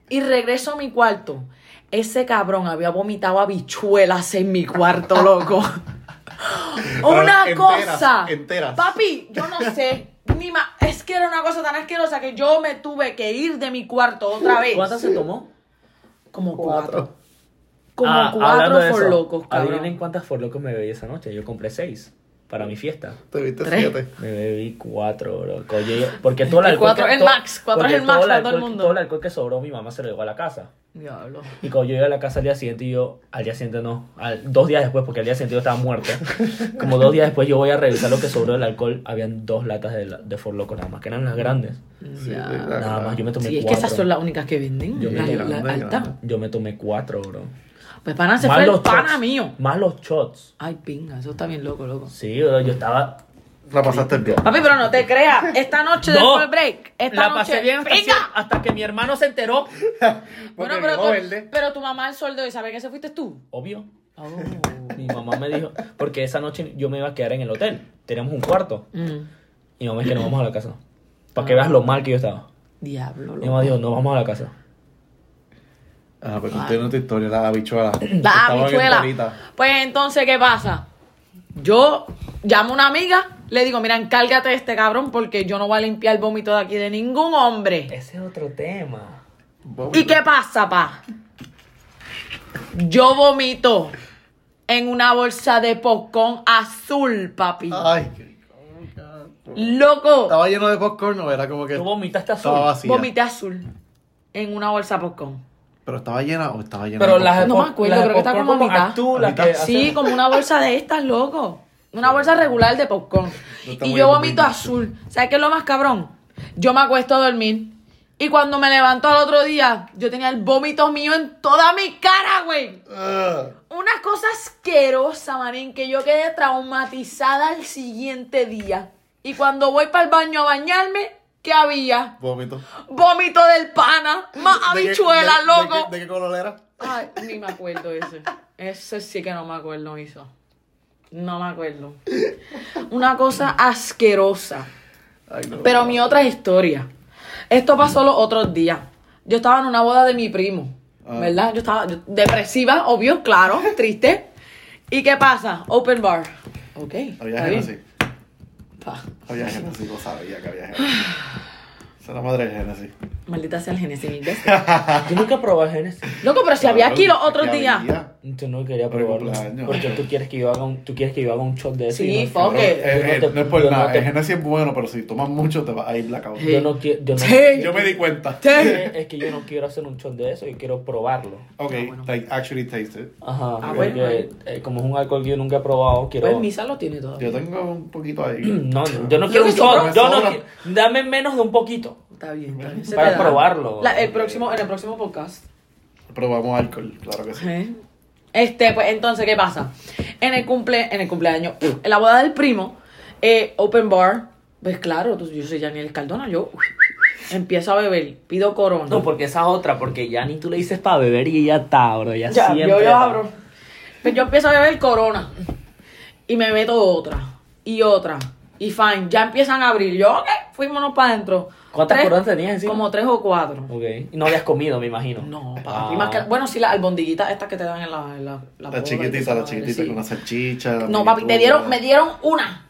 y regreso a mi cuarto, ese cabrón había vomitado habichuelas en mi cuarto, loco. una enteras, cosa. enteras. Papi, yo no sé. Ni ma- es que era una cosa tan asquerosa que yo me tuve que ir de mi cuarto otra vez. ¿Cuántas se tomó? Como Cuatro. cuatro. Como Ah, cuatro de for eso, locos, Adivinen cabrón. cuántas for locos me bebí esa noche. Yo compré seis para mi fiesta. Te viste Tres. siete. Me bebí cuatro, bro. Oye, porque todo el alcohol. cuatro que- es el max, cuatro es el max para todo el mundo. Todo el alcohol que sobró, mi mamá se lo llevó a la casa. Diablo. Y cuando yo llegué a la casa al día siguiente, yo, al día siguiente no, al- dos días después, porque al día siguiente yo estaba muerto. Como dos días después yo voy a revisar lo que sobró del alcohol, habían dos latas de, la- de For Loco nada más, que eran las grandes. Sí. Nada más, yo me tomé Sí, es que cuatro. esas son las únicas que venden. Yo me grande, altas. grande. Yo me tomé cuatro, bro. Pues pana se Más fue el los pana shots. mío. Más los shots. Ay, pinga, eso está bien loco, loco. Sí, bro, yo estaba... La pasaste bien. Papi, pero no te creas. Esta noche del No. fall break. Esta La noche. pasé bien hasta, ¡Pinga! hasta que mi hermano se enteró. Bueno, pero, verde. pero tu mamá el sol de hoy, ¿sabe que ese fuiste tú? Obvio. Oh. Mi mamá me dijo, porque esa noche yo me iba a quedar en el hotel. Teníamos un cuarto. Mm. Y mi mamá es que nos vamos a la casa. Para que veas lo mal que yo estaba. Diablo, Mi mamá loco. dijo, no vamos a la casa. Ah, pero entiendo tu historia, la habichuela. La habichuela. Pues entonces, ¿qué pasa? Yo llamo a una amiga, le digo, mira, encárgate de este cabrón porque yo no voy a limpiar el vómito de aquí de ningún hombre. Ese es otro tema. ¿Y qué pasa, pa? Yo vomito en una bolsa de popcorn azul, papi. Ay, qué Loco, ¿Estaba lleno de popcorn o era como que Tú vomitaste azul. estaba vacía? vomité azul en una bolsa de popcorn. ¿Pero estaba llena o estaba llena Pero de las? No me acuerdo, las creo que está popcorn como a mitad. Sí, como una bolsa de estas, loco. Una bolsa regular de popcorn. No y yo vomito azul. ¿Sabes qué es lo más cabrón? Yo me acuesto a dormir. Y cuando me levanto al otro día, yo tenía el vómito mío en toda mi cara, güey. Ah, Una cosa asquerosa, manín, que yo quedé traumatizada al siguiente día. Y cuando voy para el baño a bañarme, ¿qué había? vómito. Vómito del pana, más ¿De qué- habichuelas, de- loco. ¿De qué, de qué color era? Ay, ni me acuerdo ese. Ese sí que no me acuerdo, hizo. No me acuerdo. Una cosa asquerosa. Ay, no. Pero mi otra historia. Esto pasó los otros días. Yo estaba en una boda de mi primo. Ah. ¿Verdad? Yo estaba yo- depresiva, obvio, claro, triste. ¿Y qué pasa? Open bar. Ok. Había así. Pa. Había gente así, lo sabía que había gente. Esa es la madre de Genesis. Maldita sea el Genesis mil veces. Yo nunca probé el Genesis. Loco, pero si había aquí los otros días. Yo no quería probarlo. cumpleaños. Porque tú quieres que yo haga un, tú quieres que yo haga un shot de eso. Sí, y no, fuck it. eh, no eh, te- no es por no nada, te- el Genesis es bueno, pero si tomas mucho te vas a ir blackout. Sí. Yo no quiero. Yo no, Sí. Yo me di cuenta. Sí. Es que yo no quiero hacer un shot de eso, yo quiero probarlo. Ok, Ah, bueno. like actually taste it. Ajá. Ah, porque bueno, eh, como es un alcohol que yo nunca he probado, quiero. Pues Misa lo tiene todo. Yo tengo un poquito ahí. No, yo no quiero un shot. Yo no Dame menos de un poquito. Está bien, está bien. Se Para te da. probarlo. La- el próximo, en el próximo podcast. Probamos alcohol, claro que sí. ¿Eh? Este, pues entonces, ¿qué pasa? En el cumple, en el cumpleaños, en la boda del primo, eh, open bar, pues claro, tú- yo soy Janiel Cardona, yo empiezo a beber, pido corona. No, porque esa es otra, porque ya ni tú le dices para beber y ella está, bro. Ya, ya, siempre yo, está. abro. Pues yo empiezo a beber corona y me meto otra y otra y fine, ya empiezan a abrir. Yo, ok, fuímonos para adentro. ¿Cuántas Tres- coronas tenías encima? Como tres o cuatro. Ok. Y no habías comido, me imagino. No, Ah. papi, más que- bueno, sí, las albondiguitas estas que te dan en la, en la, la La chiquitita, la madre, chiquitita sí. con la salchicha. la No, papi, me dieron, me dieron una.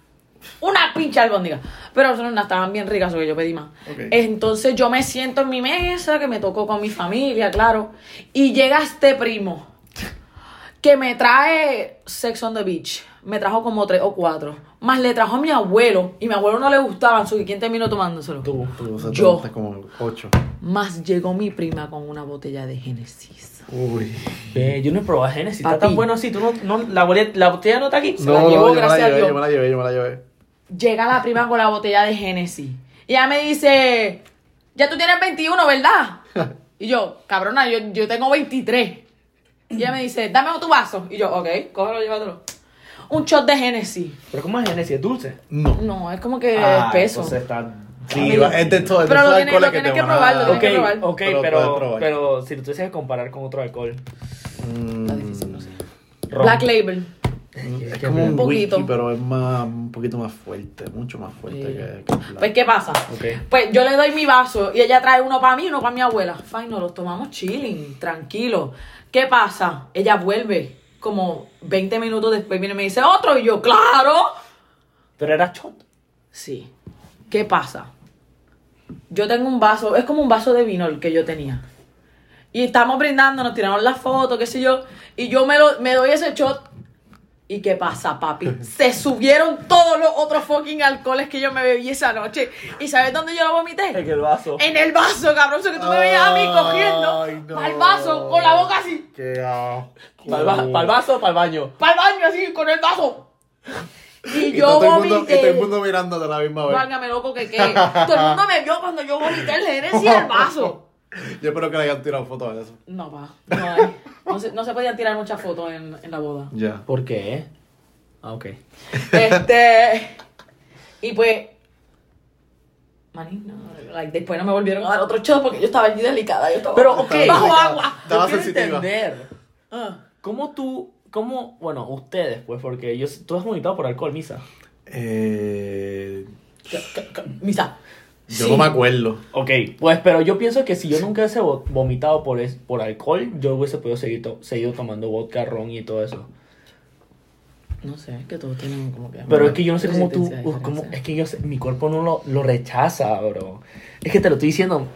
Una pinche albóndiga. Pero son unas estaban bien ricas, porque yo pedí más. Ok. Entonces yo me siento en mi mesa, que me tocó con mi familia, claro. Y llega este primo, que me trae Sex on the Beach. Me trajo como tres o cuatro. Más le trajo a mi abuelo. Y a mi abuelo no le gustaban, que ¿quién terminó tomándoselo? Tú. Tú, o sea, Yo. tomaste como ocho. Más llegó mi prima con una botella de Genesis. Uy. Ve, yo no he probado Genesis. Está tan bueno así. ¿Tú no, no, la, botella, la botella no está aquí. Se la llevó, yo me la gracias a llevé, Dios. yo me la llevé, yo me la llevé. Llega la prima con la botella de Genesis. Y ella me dice, ya tú tienes 21, ¿verdad? Y yo, cabrona, yo, yo tengo 23. Y ella me dice, dame tu vaso. Y yo, ok, cógelo, llévatelo. Un shot de Genesis. Pero ¿cómo es Genesis? ¿Es dulce? No. No, es como que Ah, espeso. entonces está... Sí, va- es de todo, es de Pero lo tienes- lo que tienes que lo tienes que probar. ok, Pero pero, probar. pero si lo tuvieses que comparar con otro alcohol. Mm, Está difícil, no sé. ron. Black Label. Es que como un poquito. whisky, pero es más, un poquito más fuerte, mucho más fuerte Sí. que, black. Pues, ¿qué pasa? Ok. Pues yo le doy mi vaso y ella trae uno para mí y uno para mi abuela. Fine, nos los tomamos chilling, tranquilo. ¿Qué pasa? Ella vuelve como 20 minutos después, viene y me dice otro y yo, claro. Pero era shot. Sí. ¿Qué pasa? Yo tengo un vaso, es como un vaso de vino el que yo tenía. Y estamos brindando, nos tiramos la foto, qué sé yo. Y yo me, lo, me doy ese shot. ¿Y qué pasa, papi? Se subieron todos los otros fucking alcoholes que yo me bebí esa noche. ¿Y sabes dónde yo lo vomité? En el vaso. En el vaso, cabrón. Eso que tú me veías a mí cogiendo Ay, no. al vaso con la boca así. Qué. ¿Para el vaso el baño? Para el baño así, con el vaso. Y Y yo todo el mundo, y vomité. todo el mundo mirando de la misma vez. Válgame loco que qué. Todo el mundo me vio cuando yo vomité el Genesis al vaso. Yo espero que le hayan tirado fotos de eso. No, pa. No, hay. no, se, no se podían tirar muchas fotos en, en la boda. Ya. ¿Por qué? Ah, ok. Este. Y pues. Maní, no, like, después no me volvieron a dar otro shot porque yo estaba allí delicada. Yo estaba Pero, ok. bajo delicada. agua. Estaba sensitiva. entender. Ah. ¿Cómo tú, cómo, bueno, ustedes, pues, porque yo, tú has vomitado por alcohol, Misa. Eh, Misa. Yo Sí. no me acuerdo. Ok, pues, pero yo pienso que si yo nunca hubiese vo- vomitado por, es- por alcohol, yo hubiese podido seguir to- seguido tomando vodka, ron y todo eso. No sé, es que todos tienen como que. Pero es que yo no sé cómo tú, uh, cómo- es que yo sé- mi cuerpo no lo, lo rechaza, bro. Es que te lo estoy diciendo,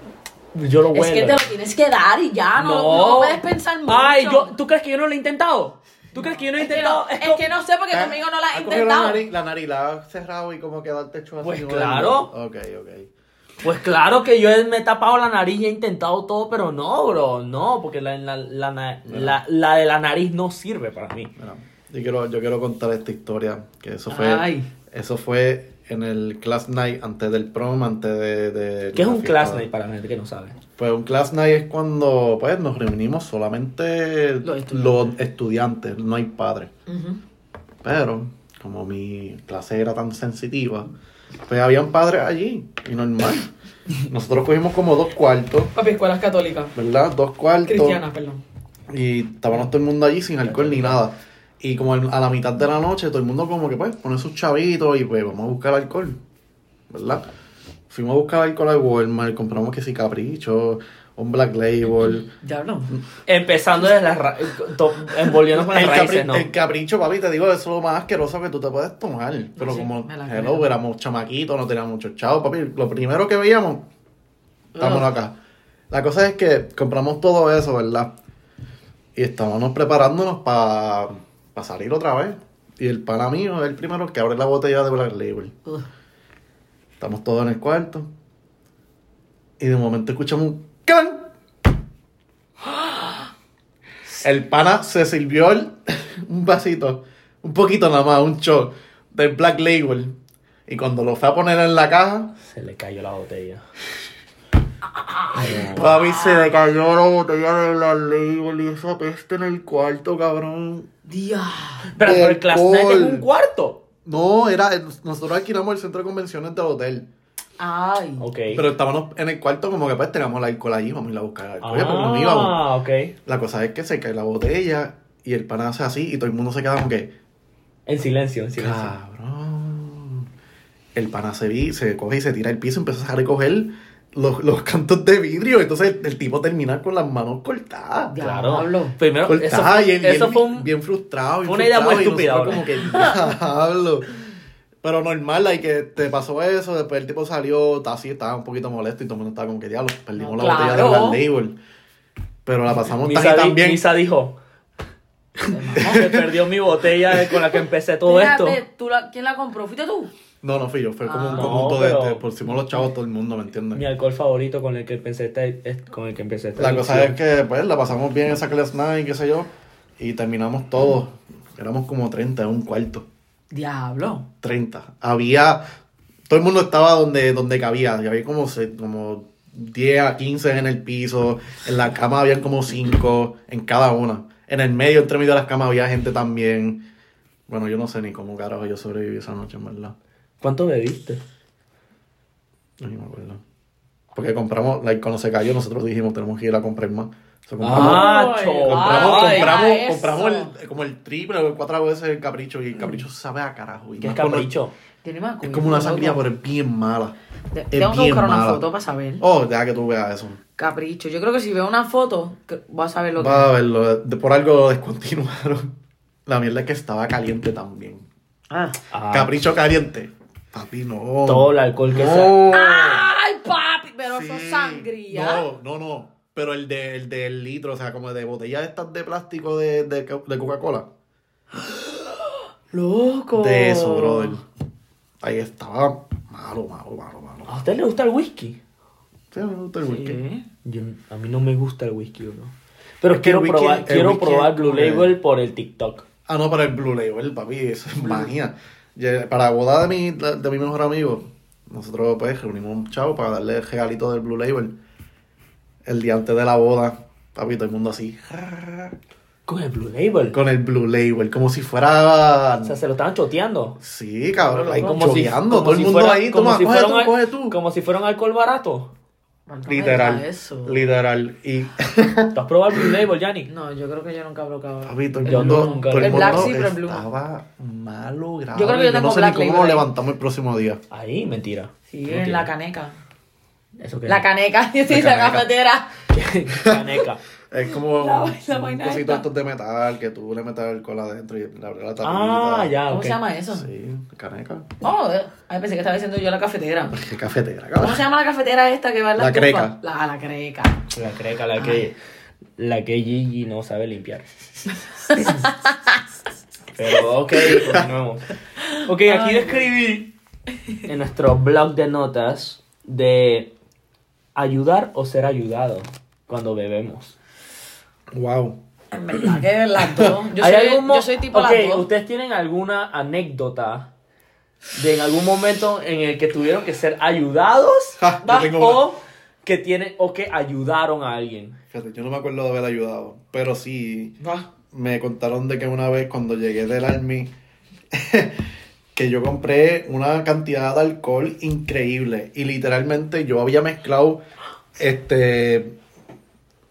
yo lo huelo. Es que te lo tienes que dar y ya, no, no, lo puedes pensar mucho. Ay, yo, ¿tú crees que yo no lo he intentado? ¿Tú crees que yo no he Es que intentado? no, es que no sé porque conmigo no la has ¿Has cogido intentado. La nariz, la nariz la has cerrado y como que darte hecho así. Pues ¿no? claro. Ok, ok. Pues claro que yo me he tapado la nariz y he intentado todo, pero no, bro, no, porque la, la, la, la- la de la nariz no sirve para mí. Yo quiero, yo quiero contar esta historia. Que eso fue. Ay. Eso fue en el class night antes del prom, antes de. de ¿Qué es un fiesta. class night para la gente que no sabe? Pues un class night es cuando pues nos reunimos solamente Los estudiantes. los estudiantes, no hay padres. Pero, como mi clase era tan sensitiva, pues habían padres allí, y normal. Nosotros cogimos como dos cuartos, Papi, escuelas católicas. ¿verdad? Dos cuartos. Cristianas, perdón. Y estábamos todo el mundo allí sin alcohol ni nada. Y como a la mitad de la noche, todo el mundo como que pues pone sus chavitos y pues vamos a buscar alcohol, ¿verdad? Fuimos a buscar alcohol al Walmart, compramos que si capricho, un Black Label. Diablo. Empezando desde las ra- to- envolviendo con las El, raíces, capri- ¿no? el capricho, papi, te digo, eso es lo más asqueroso que tú te puedes tomar. Pero Sí, como, hello, éramos chamaquitos, no teníamos muchos chavos, papi. Lo primero que veíamos, estamos Ugh. acá. La cosa es que compramos todo eso, ¿verdad? Y estábamos preparándonos para salir otra vez. Y el pana mío es el primero que abre la botella de Black Label. Estamos todos en el cuarto. Y de momento escuchamos un ¡can! El pana se sirvió el- un vasito, un poquito nada más, un shot del Black Label. Y cuando lo fue a poner en la caja, Se le cayó la botella. papi se le cayó la botella de Black Label y esa peste en el cuarto, cabrón. Dia. Pero, el Class Night es un cuarto. No, era, nosotros alquilamos el centro de convenciones del hotel. Ay. Ok. Pero estábamos en el cuarto como que pues teníamos la alcohol allí, vamos a ir a buscar alcohol, pero no íbamos. ah, ok. La cosa es que se cae la botella y el pana hace así y todo el mundo se queda como que, En silencio, en silencio. cabrón. El pana se vi, se coge y se tira al piso, empieza a recoger los, los cantos de vidrio. Entonces el, el tipo termina con las manos cortadas. Claro. Diablo. Primero, eso Cortadas fue, y él eso bien, fue un... bien frustrado. fue una idea muy y estúpida, como que, diablo. Pero normal, like, que te pasó eso, después el tipo salió, está así, estaba un poquito molesto y todo el mundo estaba como que diablo, perdimos No, la botella de. Black Label. Pero la pasamos tan Misa, y di- tan bien. Misa dijo, se perdió mi botella con la que empecé todo esto. Espérate, ¿tú la- ¿Quién la compró? ¿Fuiste tú? No, no fui yo, fue como Ah. un No, conjunto de, de por encima los chavos todo el mundo, ¿me entiendes? Mi alcohol favorito con el que empecé este, es- con el que empecé esta La cosa es que pues la pasamos bien esa class night, qué sé yo, y terminamos todos. Éramos como 30 en un cuarto. Diablo. 30. Había. Todo el mundo estaba donde, donde cabía. Y había como, se- como 10 a 15 en el piso. En la cama habían como 5 en cada una. En el medio, entre medio de las camas, había gente también. Bueno, yo no sé ni cómo carajo yo sobreviví esa noche, en verdad. ¿Cuánto bebiste? No me acuerdo. Porque compramos, like, cuando se cayó, nosotros dijimos tenemos que ir a comprar más. So, compramos, Ah, compramos, ay, compramos, eso. compramos el- como el triple o el cuatro veces el capricho. Y el capricho sabe a carajo. y ¿Qué es capricho? Tiene más Es como una sangría, pero es bien mala. Te- Es Tengo que buscar una mala. foto para saber. Oh, deja que tú veas eso. Capricho. Yo creo que si veo una foto, voy a saber lo que Va a verlo. de- por algo lo descontinuaron. La mierda es que estaba caliente también. Ah. Ah, Capricho caliente. Papi, no. Todo el alcohol que no. ¡Ay, papi! Pero eso Sí. es sangría. No, no, no. Pero el, de, el del litro, o sea, como de botellas estas de plástico de, de, de Coca-Cola. Loco. De eso, brother. Ahí estaba malo, malo, malo, malo. ¿A usted le gusta el whisky? Sí, me gusta el whisky. Yo- a mí no me gusta el whisky, bro. Pero Es quiero whisky- probar, quiero whisky probar Blue Label por el TikTok. Ah, no, para el Blue Label, papi, eso es magia. Para la boda de mi, de mi mejor amigo, nosotros pues reunimos un chavo para darle el regalito del Blue Label. El día antes de la boda, papi, todo el mundo así. Con el Blue Label. Con el Blue Label, como si fuera... O sea, se lo estaban choteando. Sí, cabrón, ahí Como si- choqueando, como todo el si mundo fuera- ahí, como toma, si coge fuera tú, al- coge tú. Como si fuera un alcohol barato. No Literal, eso. literal. Y, ¿Tú has probado el Blue Label, Yanni? No, yo creo que yo nunca he probado. papi, todo el Yo mundo, nunca. todo el El mundo Black el Blue no. estaba malo, grave. Yo creo que yo no tengo sé Black ni cómo Label levantamos el próximo día. Ahí, mentira. Sí, Mentira. en la caneca. ¿Eso qué La es? caneca, yo estoy en La cafetera. Caneca. Es como La- un, la un cosito estos de metal que tú le metes alcohol adentro y le abres la tapita. Ah, ya, ¿Cómo se llama eso? Sí, caneca. Oh, ay, pensé que estaba diciendo yo la cafetera. Qué cafetera, ¿Cómo cabrón. se llama la cafetera esta que va en la La creca. La, la creca. La creca, la que, la que Gigi no sabe limpiar. Pero, ok, continuemos. Ok, aquí describí en nuestro blog de notas de ayudar o ser ayudado cuando bebemos. Wow. En verdad que las dos. Yo ¿Hay soy, algún yo soy tipo Ok, las dos. ¿ustedes tienen alguna anécdota de en algún momento en el que tuvieron que ser ayudados Ja, o que tienen o que ayudaron a alguien? Fíjate, yo no me acuerdo de haber ayudado, pero sí me contaron de que una vez cuando llegué del Army, que yo compré una cantidad de alcohol increíble y literalmente yo había mezclado este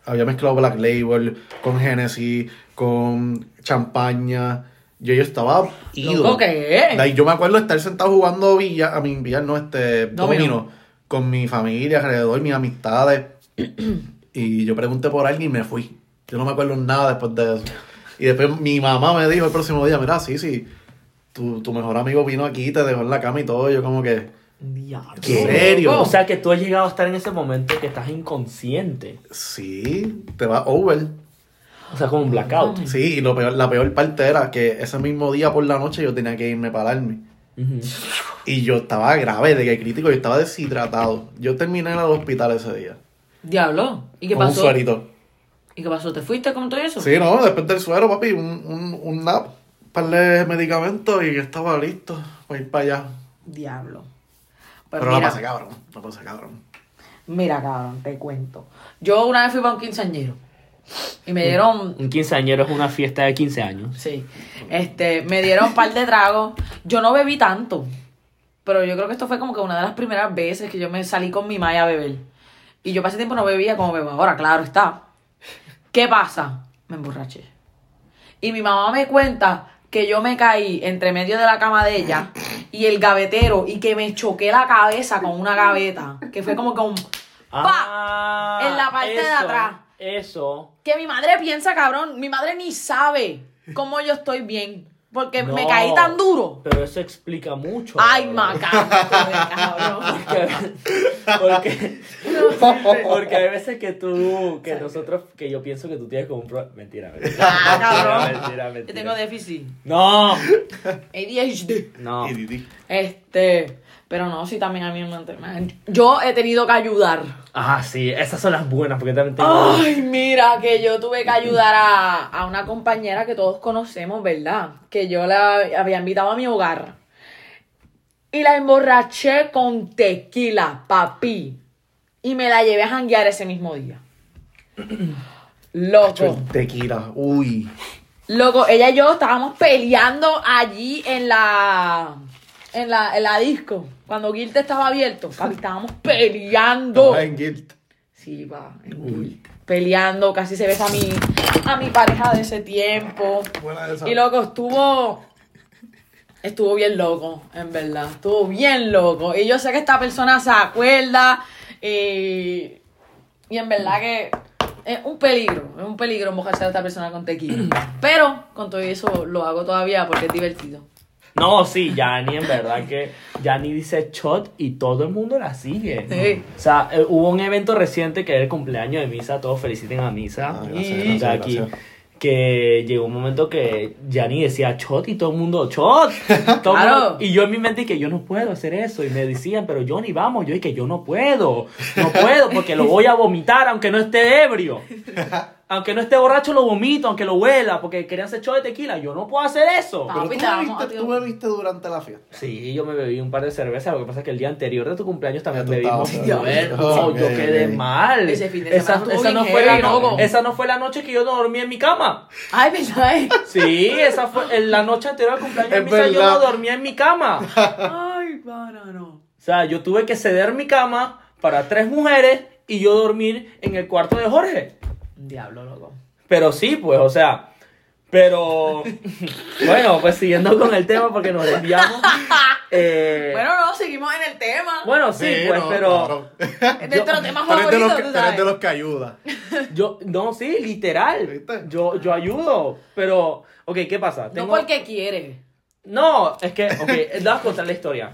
había mezclado Black Label con Genesis, con champaña. Yo, yo estaba ido. ¿Loco qué? Like, yo me acuerdo de estar sentado jugando billar, a mi billar no, este, domino, con mi familia alrededor, mis amistades. y yo pregunté por alguien y me fui. Yo no me acuerdo nada después de eso. Y después mi mamá me dijo el próximo día, mira, sí, sí, tu, tu mejor amigo vino aquí, te dejó en la cama y todo. Yo como que, Diablo. ¿En serio? O sea que tú has llegado a estar en ese momento que estás inconsciente. Sí, te va over. O sea, como un blackout. Sí, y lo peor, la peor parte era que ese mismo día por la noche yo tenía que irme para darme. Ujú. Y yo estaba grave, de que crítico, yo estaba deshidratado. Yo terminé en el hospital ese día. Diablo. ¿Y qué con un pasó? suerito. ¿Y qué pasó? ¿Te fuiste con todo eso? Sí, no, después del suero, papi, un, un, un nap, par de medicamentos y estaba listo para ir para allá. Diablo. Pues Pero la mira, pasé cabrón, la pasé cabrón. mira, cabrón, te cuento. Yo una vez fui para un quinceañero. Y me dieron Un quinceañero es una fiesta de 15 años. Sí. Este, me dieron un par de tragos. Yo no bebí tanto. Pero yo creo que esto fue como que una de las primeras veces que yo me salí con mi maya a beber. Y yo pasé tiempo no bebía como bebo ahora, claro está. ¿Qué pasa? Me emborraché. Y mi mamá me cuenta que yo me caí entre medio de la cama de ella y el gavetero y que me choqué la cabeza con una gaveta. Que fue como que un... Ah, En la parte de atrás. Eso. Que mi madre piensa, cabrón, mi madre ni sabe cómo yo estoy bien. Porque me caí tan duro. Pero eso explica mucho. Ay, macaco, cabrón. Porque, porque hay veces que tú, que nosotros, que yo pienso que tú tienes como un problema. Mentira, mentira. Ah, cabrón. Mentira, mentira, Yo tengo déficit. No, ADHD. no. Didi. Este, pero no, sí, también a mí me me- Yo he tenido que ayudar. Ah, sí, esas son las buenas, porque también tengo. Ay, mira, que yo tuve que ayudar a, a una compañera que todos conocemos, ¿verdad? Que yo la había invitado a mi hogar. Y la emborraché con tequila, papi. Y me la llevé a janguear ese mismo día. Loco. Tequila, uy. Loco, ella y yo estábamos peleando allí en la. En la, en la disco. Cuando Guilt estaba abierto. Papi, estábamos peleando. En guilt. Sí, va. en Guilt. Peleando, casi se besa a mi, a mi pareja de ese tiempo. Buena esa. Y loco, estuvo. Estuvo bien loco, en verdad. Estuvo bien loco. Y yo sé que esta persona se acuerda. Y, y en verdad que es un peligro. Es un peligro mojarse a esta persona con tequila. Pero con todo eso lo hago todavía porque es divertido. No, sí, Yanni, en verdad que Yanni dice shot y todo el mundo la sigue. Sí. O sea, eh, hubo un evento reciente que era el cumpleaños de Misa, todos feliciten a Misa. Ah, gracias, O sea, aquí, gracias. que llegó un momento que Yanni decía shot y todo el mundo shot. Todo Claro. mundo- y yo en mi mente que yo no puedo hacer eso. Y me decían, pero Johnny, vamos. Yo y que yo no puedo. No puedo porque lo voy a vomitar aunque no esté ebrio. Aunque no esté borracho lo vomito, aunque lo huela, porque querían hacer shot de tequila. Yo no puedo hacer eso. Pero Papi, tú te vamos a bebiste, durante la fiesta. Sí, yo me bebí un par de cervezas. Lo que pasa es que el día anterior de tu cumpleaños también Ya tú bebimos. estabas bebiendo. no, yo Ok, quedé ok. mal. Ese fin de esa, semana estuvo esa no bien fue la heavy, no- loco. esa no fue la noche que yo no dormí en mi cama. Ay, ¿verdad? eh? Sí, esa fue en la noche anterior al cumpleaños de Es Misa, yo verdad. no dormía en mi cama. Ay, para no. O sea, yo tuve que ceder mi cama para tres mujeres y yo dormir en el cuarto de Jorge. Diablo, loco. Pero sí, pues, o sea, pero bueno, pues siguiendo con el tema porque nos desviamos. eh, Bueno, no, seguimos en el tema. bueno, sí, pues, no, pero claro. De favorito, los que, tú tú eres sabes. de los que ayuda. yo, no, sí, literal. ¿Viste? Yo, yo ayudo, pero, ok, ¿qué pasa? No Tengo- porque quiere. No, es que, ok, te voy a contar la historia.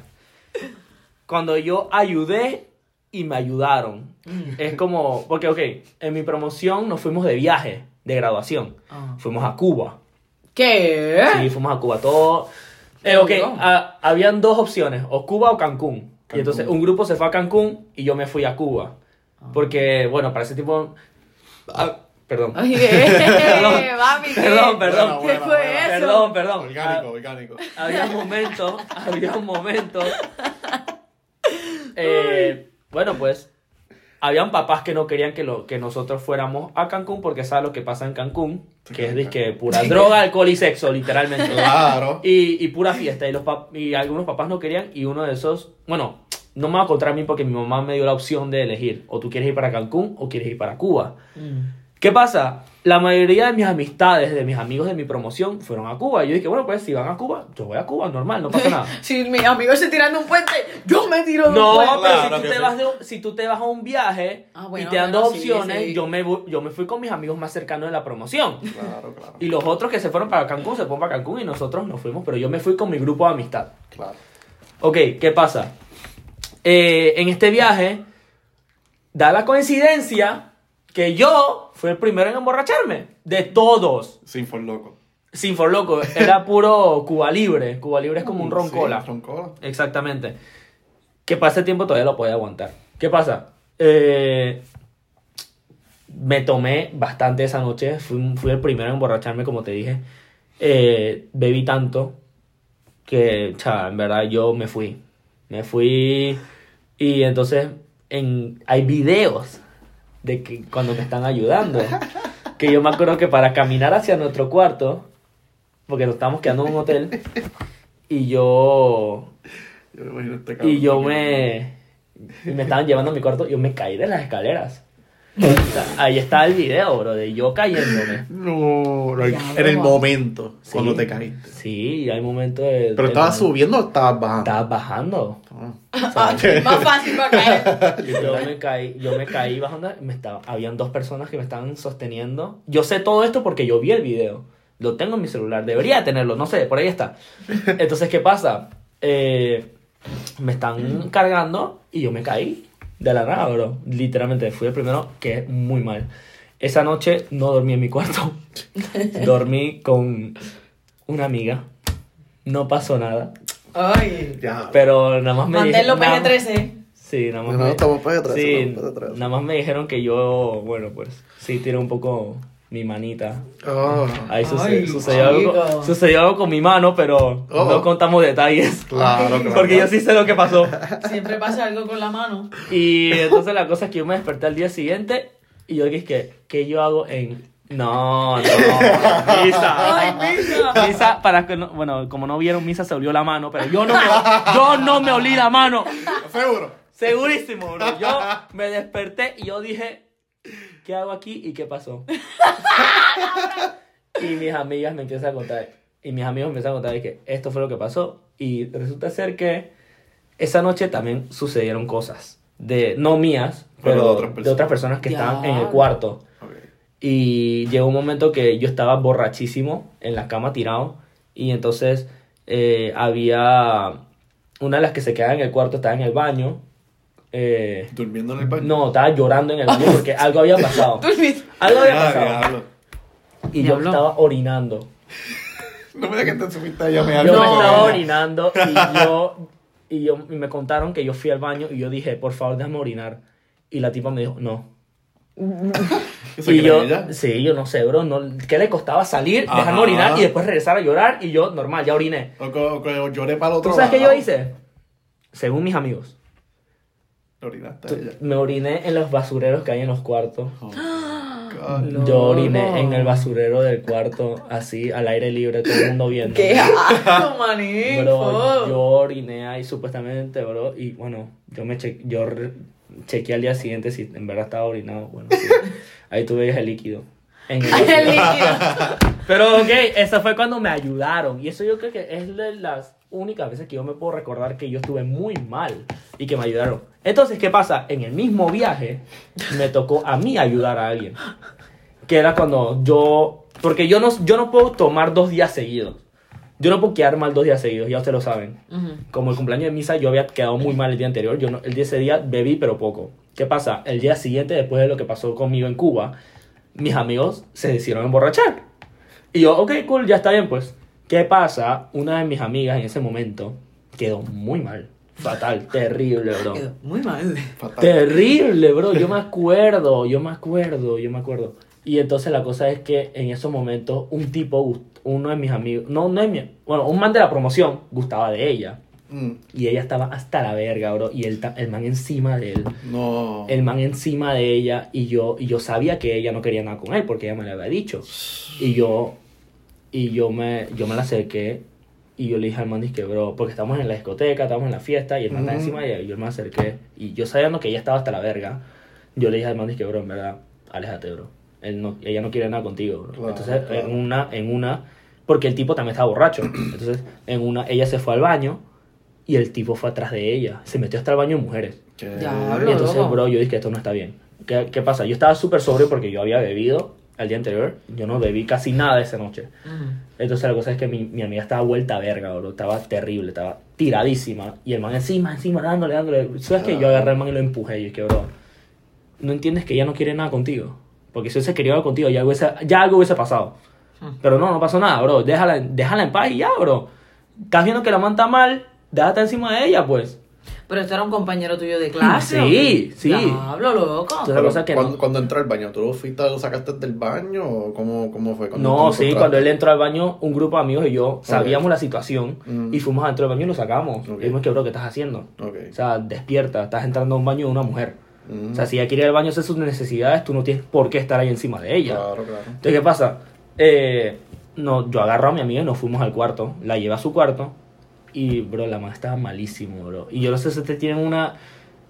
Cuando yo ayudé y me ayudaron, es como, porque, ok, en mi promoción nos fuimos de viaje, de graduación. Ah. Fuimos a Cuba. ¿Qué? Sí, fuimos a Cuba. Todo. Eh, ok, duro. a- habían dos opciones, o Cuba o Cancún. Y entonces un grupo se fue a Cancún y yo me fui a Cuba. Ah. Porque, bueno, para ese tipo... ah, perdón. Eh, mami, ¿qué? Perdón, perdón. ¿Qué fue eso? Perdón, perdón. Orgánico, Ah, orgánico. había momentos, había un momento. eh, bueno, pues, habían papás que no querían que, lo, que nosotros fuéramos a Cancún porque saben lo que pasa en Cancún, que es que pura droga, alcohol y sexo, literalmente. Claro. Y, y pura fiesta. Y, los pap- y algunos papás no querían. Y uno de esos, bueno, no me va a contar a mí porque mi mamá me dio la opción de elegir. O tú quieres ir para Cancún o quieres ir para Cuba. Mm. ¿Qué pasa? La mayoría de mis amistades, de mis amigos de mi promoción, fueron a Cuba. Y yo dije, bueno, pues si van a Cuba, yo voy a Cuba, normal, no pasa nada. Si mis amigos se tiran de un puente, yo me tiro de un No, puente. pero Claro si, tú te sí. vas de un- si tú te vas a un viaje Ah, bueno, y te dan bueno, dos opciones, sí. Yo, me, yo me fui con mis amigos más cercanos de la promoción. Claro, claro. Y los otros que se fueron para Cancún se fueron para Cancún y nosotros nos fuimos, pero yo me fui con mi grupo de amistad. Claro. Ok, ¿qué pasa? eh, en este viaje, da la coincidencia que yo fui el primero en emborracharme. De todos. Sin for loco. Sin for loco. Era puro Cuba Libre. Cuba Libre es como un roncola. Sí, roncola. Exactamente. Que para ese tiempo todavía lo podía aguantar. ¿Qué pasa? Eh, me tomé bastante esa noche. Fui, fui el primero en emborracharme, como te dije. Eh, bebí tanto que, cha, en verdad, yo me fui. Me fui. Y entonces, en, hay videos de que cuando me están ayudando. Que yo me acuerdo que para caminar hacia nuestro cuarto, porque nos estábamos quedando en un hotel, y yo Yo me imagino este y yo me. y me estaban llevando a mi cuarto, yo me caí de las escaleras. O sea, ahí está el video, bro, de yo cayéndome. No, en el momento, Sí. cuando te caíste. Sí, hay momentos de. Pero estabas subiendo o estabas bajando. Estabas bajando. Ah. Más fácil para caer. Yo me caí, yo me caí bajando. Me estaba, habían dos personas que me estaban sosteniendo. Yo sé todo esto porque yo vi el video. Lo tengo en mi celular. Debería tenerlo, no sé, por ahí está. Entonces, ¿qué pasa? Eh, me están cargando y yo me caí de la nada, bro. Literalmente, fui el primero que es muy mal. Esa noche no dormí en mi cuarto. dormí con una amiga. No pasó nada. Ay. Ya. Pero nada más me Manténlo nada- PG-13. Sí, nada más. No, me- estamos PG-13, Sí, estamos PG-13. nada más me dijeron que yo, bueno, pues sí, tiré un poco mi manita. Ah, Ahí suce- Ay, sucedió, algo, sucedió algo con mi mano, pero Oh. no contamos detalles. claro, claro. Porque yo sí sé lo que pasó. Siempre pasa algo con la mano. Y entonces la cosa es que yo me desperté al día siguiente y yo dije, ¿qué, qué yo hago en...? No, no, Misa. Ay, misa. Misa, para que no, bueno, como no vieron, Misa se olió la mano, pero yo no me, yo no me olí la mano. Seguro. Segurísimo, bro. Yo me desperté y yo dije, ¿qué hago aquí y qué pasó? y mis amigas me empiezan a contar, y mis amigos me empiezan a contar de que esto fue lo que pasó. Y resulta ser que esa noche también sucedieron cosas. De, no mías, Pero pero, de otras de personas. otras personas que estaban en el cuarto. Y llegó un momento que yo estaba borrachísimo en la cama tirado. Y entonces eh, había una de las que se quedaba en el cuarto, estaba en el baño. Eh, Durmiendo en el baño. no, estaba llorando en el baño porque algo había pasado. Algo había Ah, pasado. Y yo estaba orinando. No me digas que te subiste allá me Yo No. me estaba orinando y yo, y yo y me contaron que yo fui al baño y yo dije, por favor, déjame orinar. Y la tipa me dijo, no. ¿Se y yo, ella? sí, yo no sé, bro, no, ¿qué le costaba salir, Ajá. dejarme orinar y después regresar a llorar? Y yo, normal, ya oriné. O o que lloré para el otro ¿Tú sabes qué yo hice? Según mis amigos, Te orinaste tú- a ella. me oriné en los basureros que hay en los cuartos. Oh. No. Yo oriné en el basurero del cuarto, así, al aire libre, todo el mundo viendo. ¡Qué asco, manín! Bro, yo oriné ahí supuestamente, bro, y bueno, yo me che yo chequeé al día siguiente si en verdad estaba orinado, bueno, sí. ahí tuve el líquido. En el líquido. Pero ok, eso fue cuando me ayudaron. Y eso yo creo que es de las únicas veces que yo me puedo recordar que yo estuve muy mal y que me ayudaron. Entonces, ¿qué pasa? En el mismo viaje me tocó a mí ayudar a alguien. Que era cuando yo... Porque yo no, yo no puedo tomar dos días seguidos. Yo no puedo quedar mal dos días seguidos, ya ustedes lo saben. Como el cumpleaños de misa, yo había quedado muy mal el día anterior. Yo no- el día ese día bebí, pero poco. ¿Qué pasa? El día siguiente, después de lo que pasó conmigo en Cuba, mis amigos se decidieron emborrachar. Y yo, ok, cool, ya está bien, pues. ¿Qué pasa? Una de mis amigas en ese momento quedó muy mal. Fatal, terrible, bro. Quedó Muy mal. Fatal. Terrible, bro. Yo me acuerdo, yo me acuerdo, yo me acuerdo. Y entonces la cosa es que en esos momentos un tipo, uno de mis amigos, no, no es mi, bueno, un man de la promoción gustaba de ella. Mm, Y ella estaba hasta la verga, bro. Y el, el man encima de él. No. El man encima de ella. Y yo, y yo sabía que ella no quería nada con él porque ella me lo había dicho. Y yo, y yo me, yo me la acerqué. Y yo le dije al man, que bro, porque estamos en la discoteca, estamos en la fiesta. Y el man está Ujú. encima de ella. Y yo me acerqué. Y yo sabiendo que ella estaba hasta la verga. Yo le dije al man, que bro, en verdad, aléjate, bro. Él no, ella no quiere nada contigo, bro. Claro, Entonces, claro. en una, en una, porque el tipo también estaba borracho. Entonces, en una, ella se fue al baño. Y el tipo fue atrás de ella. Se metió hasta el baño de mujeres. Diablo. Y entonces, loco. bro, yo dije que esto no está bien. ¿Qué, qué pasa? Yo estaba súper sobrio porque yo había bebido al día anterior, yo no bebí casi nada esa noche. Ujú. Entonces la cosa es que mi, mi amiga estaba vuelta a verga, bro. Estaba terrible, estaba tiradísima. Y el man encima, encima, dándole, dándole. ¿Sabes que Yo agarré al man y lo empujé. Y es que, bro, no entiendes que ella no quiere nada contigo. Porque si hubiese querido contigo, ya, hubiese- ya algo hubiese pasado. Pero no, no pasó nada, bro. Déjala, déjala en paz y ya, bro. Estás viendo que la man está mal, déjate encima de ella, pues. Pero este era un compañero tuyo de clase. Sí, sí. Diablo, loco. Entonces, la cosa es que cuando, no. cuando entró al baño, ¿tú lo fuiste, lo sacaste del baño o cómo, cómo fue? Cuando No, sí, cuando él entró al baño, un grupo de amigos y yo sabíamos la situación Mm. y fuimos adentro del baño y lo sacamos. Ok. Y dijimos que, bro, ¿qué estás haciendo? O sea, despierta, estás entrando a un baño de una mujer. Mm. O sea, si ella quiere ir al baño hacer sus necesidades, tú no tienes por qué estar ahí encima de ella. Claro, claro. Entonces, ¿qué pasa? Eh, no, yo agarro a mi amiga y nos fuimos al cuarto. La llevé a su cuarto y, bro, la mamá estaba malísimo, bro. Y yo no sé si ustedes tienen una,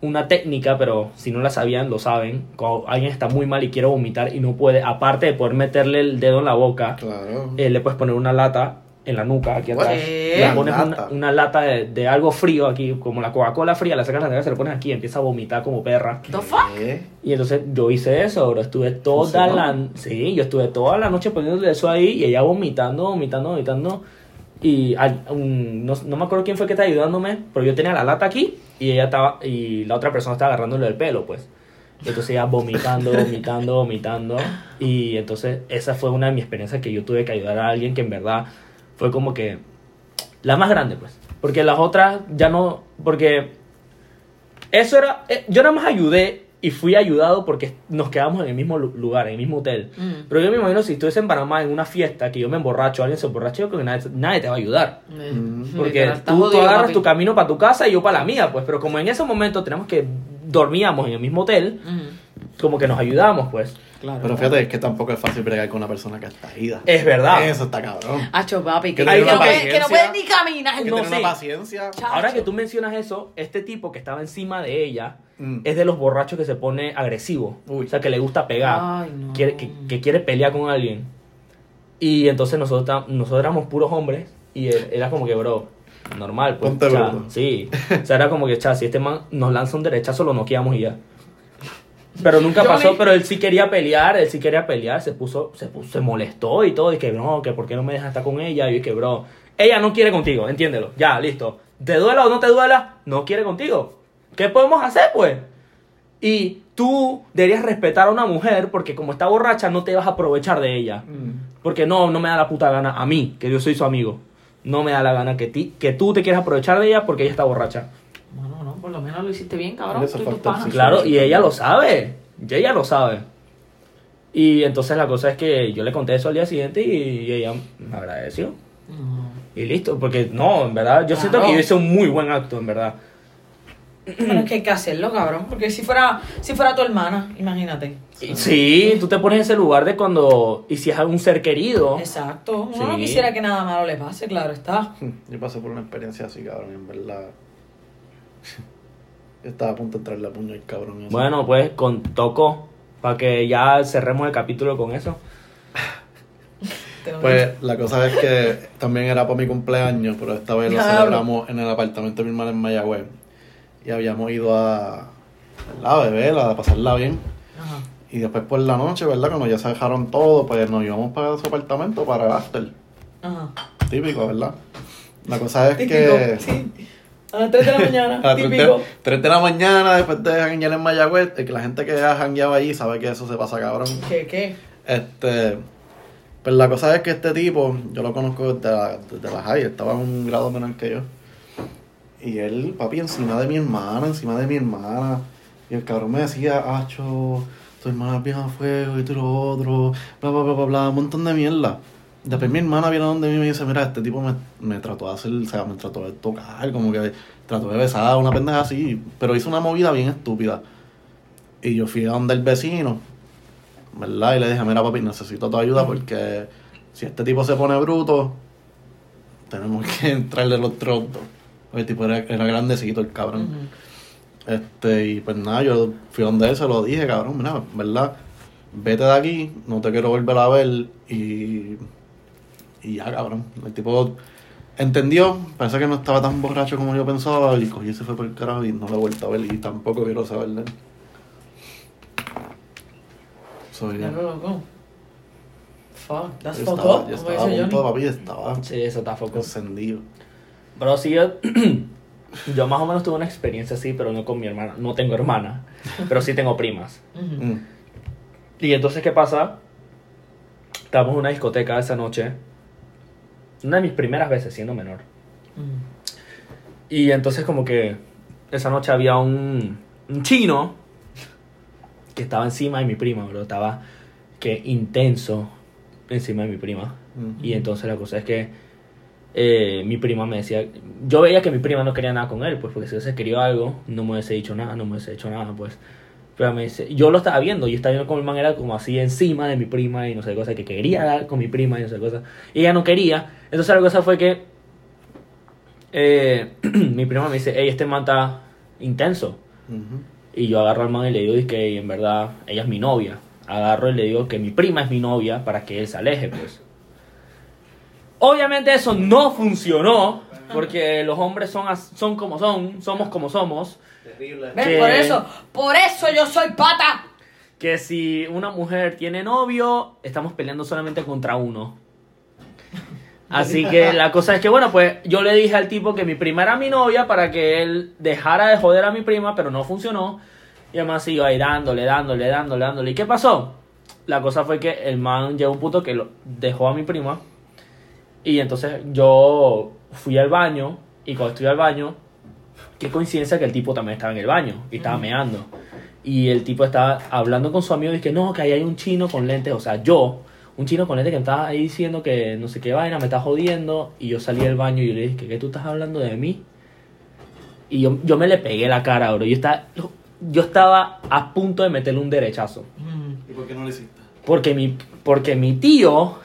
una técnica, pero si no la sabían, lo saben. Cuando alguien está muy mal y quiere vomitar y no puede, aparte de poder meterle el dedo en la boca, Claro. eh, le puedes poner una lata en la nuca, aquí atrás. ¿Qué? Le pones una, Lata. una lata de, de algo frío aquí, como la Coca-Cola fría, la sacas de la nevera, se lo pones aquí y empieza a vomitar como perra. ¿Qué? Y entonces yo hice eso, bro. Estuve toda ¿Funcionó? la... Sí, yo estuve toda la noche poniéndole eso ahí y ella vomitando, vomitando, vomitando. Y al- un- no, no me acuerdo quién fue que estaba ayudándome, pero yo tenía la lata aquí y ella estaba... Y la otra persona estaba agarrándole el pelo, pues. Entonces ella vomitando, vomitando, vomitando. Y entonces esa fue una de mis experiencias que yo tuve que ayudar a alguien que en verdad fue como que... La más grande, pues. Porque las otras ya no... Porque eso era. eh, Yo nada más ayudé y fui ayudado porque nos quedamos en el mismo lu- lugar, en el mismo hotel. Mm. Pero yo me imagino si estuviese en Panamá en una fiesta que yo me emborracho, alguien se emborracha, yo creo que nadie, nadie te va a ayudar. Eh, Mm. Porque tú, agarras papi. tu camino para tu casa y yo para la mía, pues. Pero como en ese momento tenemos que dormíamos en el mismo hotel, como que nos ayudamos, pues. Claro. Pero fíjate, es que tampoco es fácil bregar con una persona que está ida. Es verdad. Eso está cabrón. Hacho, papi, que, Que que, tiene no puede, que no paciencia. puede ni caminar. Que no sé. una paciencia. Chacho. Ahora que tú mencionas eso, este tipo que estaba encima de ella Mm. es de los borrachos que se pone agresivo. Uy. O sea, que le gusta pegar. Ay, no. quiere, que, que quiere pelear con alguien. Y entonces nosotros, tam- nosotros éramos puros hombres y él era como que, bro, normal. Pues, Ponte cha. Sí. O sea, era como que, cha, si este man nos lanza un derechazo, lo noqueamos y ya. Pero nunca pasó, pero él sí quería pelear, él sí quería pelear, se puso, se puso, se molestó y todo, y que no, que por qué no me dejas estar con ella, y que bro, ella no quiere contigo, entiéndelo, ya, listo. Te duela o no te duela, no quiere contigo. ¿Qué podemos hacer, pues? Y tú deberías respetar a una mujer porque como está borracha no te vas a aprovechar de ella. Mm. Porque no, no me da la puta gana a mí, que yo soy su amigo. No me da la gana que, ti, que tú te quieras aprovechar de ella porque ella está borracha. Por lo menos lo hiciste bien, cabrón. Tú y tus falta el panas. Sí, Claro, sí, y ella lo sabe. Y ella lo sabe. Y entonces la cosa es que yo le conté eso al día siguiente y ella me agradeció. No. Y listo, porque no, en verdad, yo siento que yo hice un muy buen acto, en verdad. Pero es que hay que hacerlo, cabrón. Porque si fuera, si fuera tu hermana, imagínate. Sí, tú te pones en ese lugar de cuando, y si es un ser querido, Exacto. Uno no quisiera que nada malo le pase, claro está. Yo pasé por una experiencia así, cabrón, en verdad. Yo estaba a punto de entrarle a puño al cabrón. ese. bueno, pues con tocó, para que ya cerremos el capítulo con eso. Pues la cosa es que también era para mi cumpleaños, pero esta vez lo celebramos en el apartamento de mi hermana en Mayagüez. Y habíamos ido a, ¿verdad? a beber, a pasarla bien. Ajá. Y después por la noche, ¿verdad? Cuando ya se dejaron todo, pues nos íbamos para su apartamento para el after. Ajá. Típico, ¿verdad? La cosa es Típico, que... sí. A las 3 de la mañana, A 3 típico. de, 3 de la mañana, después de janguear en Mayagüez, que la gente que ha jangueado allí sabe que eso se pasa cabrón. ¿Qué, qué? Este, pues la cosa es que este tipo, yo lo conozco desde la, desde la high, estaba un grado menor que yo. Y él, papi, encima de mi hermana, encima de mi hermana. Y el cabrón me decía, Acho, tu hermana es bien a fuego y tú lo otro, bla, bla, bla, bla, bla, un montón de mierda. Después mi hermana viene donde mí y me dice, mira, este tipo me, me trató de hacer, o sea, me trató de tocar, como que trató de besar, una pendeja así, pero hizo una movida bien estúpida. Y yo fui a donde el vecino, ¿verdad? Y le dije, mira papi, necesito tu ayuda porque si este tipo se pone bruto, tenemos que entrarle los. Porque el tipo era, era grandecito el cabrón. Este, y pues nada, yo fui donde él, se lo dije, cabrón, mira, ¿verdad? Vete de aquí, no te quiero volver a ver y. Y ya, cabrón. El tipo entendió, parece que no estaba tan borracho como yo pensaba y cogió y se fue por el carajo y no lo he vuelto a ver y tampoco quiero saber de él. Soy Ya lo loco. fuck. That's Yo up. yo estaba dice punto, papi, estaba Sí, eso está foco. encendido. Pero sí, yo, yo más o menos tuve una experiencia así, pero no con mi hermana. No tengo hermana, pero sí tengo primas. Mm. Y entonces, ¿qué pasa? Estábamos en una discoteca esa noche. Una de mis primeras veces siendo menor. Ujú. Y entonces como que esa noche había un, un chino que estaba encima de mi prima, bro. Estaba que intenso encima de mi prima. Ujú. Y entonces la cosa es que eh, mi prima me decía, yo veía que mi prima no quería nada con él, pues porque si hubiese querido algo, no me hubiese dicho nada, no me hubiese hecho nada, pues. Pero me dice, yo lo estaba viendo, yo estaba viendo como el man era como así encima de mi prima y no sé qué cosa, que quería dar con mi prima y no sé qué cosa. Y ella no quería. Entonces la cosa fue que eh, mi prima me dice, hey, este man está intenso. Y yo agarro al man y le digo, que en verdad ella es mi novia. Agarro y le digo que mi prima es mi novia para que él se aleje, pues. Obviamente eso no funcionó, porque los hombres son, son como son, somos como somos. Terrible. Que- Por eso, por eso yo soy pata. Que si una mujer tiene novio, estamos peleando solamente contra uno. Así que la cosa es que, bueno, pues yo le dije al tipo que mi prima era mi novia para que él dejara de joder a mi prima, pero no funcionó. Y además siguió ahí dándole, dándole, dándole, dándole. ¿Y qué pasó? La cosa fue que el man llegó a un punto que lo dejó a mi prima. Y entonces yo fui al baño. Y cuando estuve al baño, qué coincidencia que el tipo también estaba en el baño y estaba meando. Y el tipo estaba hablando con su amigo y que no, que ahí hay un chino con lentes. O sea, yo, un chino con lentes que me estaba ahí diciendo que no sé qué vaina, me está jodiendo. Y yo salí del baño y yo le dije, ¿qué tú estás hablando de mí? Y yo, yo me le pegué la cara, bro. Yo estaba, yo estaba a punto de meterle un derechazo. ¿Y por qué no lo hiciste? Porque mi, porque mi tío,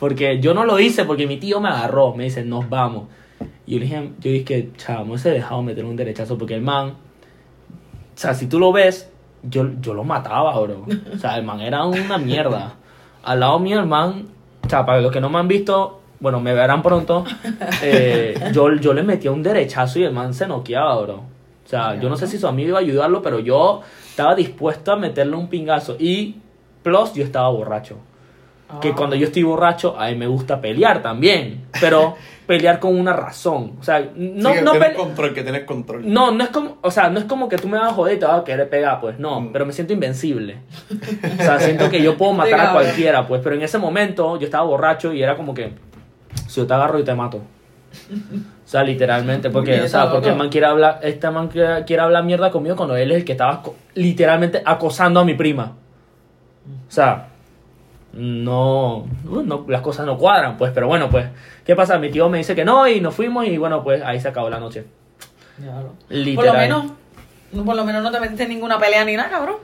porque yo no lo hice, porque mi tío me agarró, me dice, nos vamos. Y yo dije, yo dije me hubiese dejado meter un derechazo, porque el man, o sea, si tú lo ves, yo, yo lo mataba, bro. O sea, el man era una mierda. Al lado mío, el man, o sea, para los que no me han visto, bueno, me verán pronto, eh, yo, yo le metía un derechazo y el man se noqueaba, bro. O sea, yo no sé si su amigo iba a ayudarlo, pero yo estaba dispuesto a meterle un pingazo. Y, plus, yo estaba borracho. Que Ah. cuando yo estoy borracho, a mí me gusta pelear también. Pero pelear con una razón. O sea, no, Sí, que no pele- control, que tienes control. no, no es como, o sea, no es como que tú me vas a joder y te vas a querer pegar, pues no, Mm. pero me siento invencible. O sea, siento que yo puedo matar a cualquiera, pues, pero en ese momento yo estaba borracho y era como que si yo te agarro y te mato. O sea, literalmente, porque, o sea, porque el man quiere hablar, este man quiere, quiere hablar mierda conmigo cuando él es el que estaba literalmente acosando a mi prima. O sea, no, no, las cosas no cuadran, pues, pero bueno, pues, ¿qué pasa? Mi tío me dice que no y nos fuimos y bueno, pues ahí se acabó la noche. Por lo menos, no, por lo menos no te metiste en ninguna pelea ni nada, cabrón.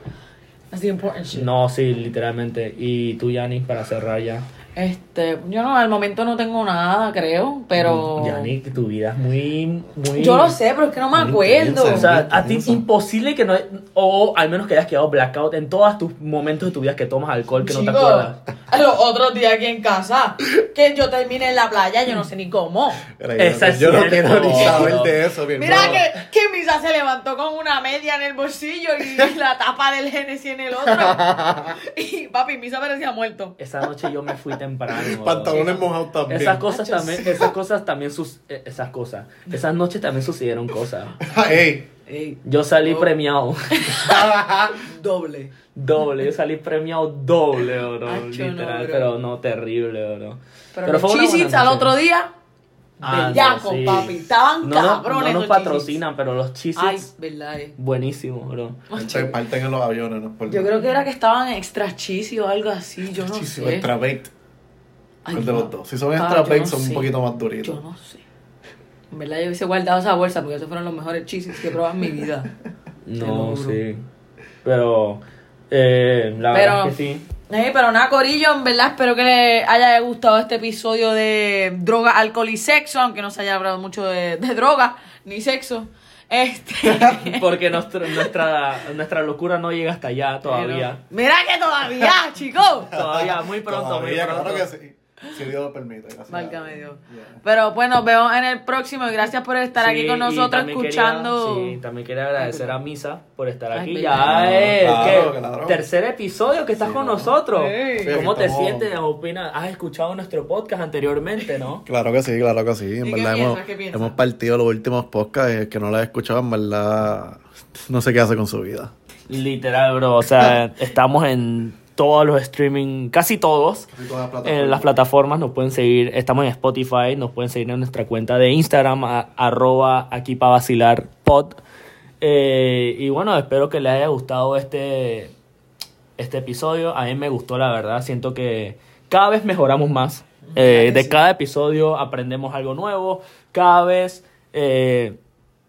The important shit. No, sí, literalmente. Y tú, Yannick, para cerrar ya. Este, yo no, al momento no tengo nada, creo, pero. Yannick, tu vida es muy, muy... Yo lo sé, pero es que no me acuerdo. O sea, Intensa. a ti es imposible que no... O al menos que hayas quedado blackout en todos tus momentos de tu vida que tomas alcohol que no te Chico, acuerdas. Los otros días aquí en casa, que yo terminé en la playa, yo no sé ni cómo. Esa es yo no quiero ni saber de eso, mi Mira que, que Misa se levantó con una media en el bolsillo y la tapa del Genesis en el otro. Y papi, Misa parecía muerto. Esa noche yo me fui temprano. Pantalones mojados también. Esas cosas Achos. también, esas cosas también sus, eh, esas cosas, esas noches también sucedieron cosas. Ey. Yo salí Oh. premiado, Doble. doble, yo salí premiado doble, bro, Acho, no, literal, bro. pero no terrible, bro. Pero, Pero fue al otro día, Ah, no, sí. papi. Estaban No, no, cabrones no nos los patrocinan, pero los cheez Ay, verdad. eh. buenísimos, bro. Se parten en los aviones, no es por Yo creo que era que estaban extra cheesy o algo así, yo no sé. Extra baked. Ay, el de no. los dos. Si son Ah, extra no son sé. un poquito más duritos. Yo no sé. En verdad yo hubiese guardado esa bolsa porque esos fueron los mejores cheeses que he probado en mi vida. No, sí. Pero, eh, la Pero- verdad es que sí. Eh, pero nada, Corillo, en verdad espero que les haya gustado este episodio de droga, alcohol y sexo, aunque no se haya hablado mucho de, de droga ni sexo. Este. Porque nuestro- nuestra, nuestra locura no llega hasta allá todavía. Mira que todavía, chicos. Todavía, muy pronto, Todavía, muy pronto. claro que sí. Si Dios lo permite. Gracias. Válgame Dios. Yeah. Pero bueno, nos vemos en el próximo y gracias por estar aquí con nosotros también escuchando. Quería, sí, también quería agradecer a Misa por estar Ay, aquí. ya es Claro, claro. tercer episodio que estás Sí, con no. nosotros. Sí. ¿Cómo te estamos- sientes? Opina, ¿Has escuchado nuestro podcast anteriormente, no? Claro que sí, claro que sí. En ¿Y qué verdad piensas? hemos, hemos partido los últimos podcasts el que no lo he escuchado, en verdad, no sé qué hace con su vida. Literal, bro. O sea, estamos en todos los streaming, casi todos. En las plataformas nos pueden seguir, estamos en Spotify, nos pueden seguir en nuestra cuenta de Instagram, a- arroba aquí para vacilar pod. Eh, y bueno, espero que les haya gustado este, este episodio. A mí me gustó, la verdad. Siento que cada vez mejoramos más. Eh, de cada episodio aprendemos algo nuevo. Cada vez, eh,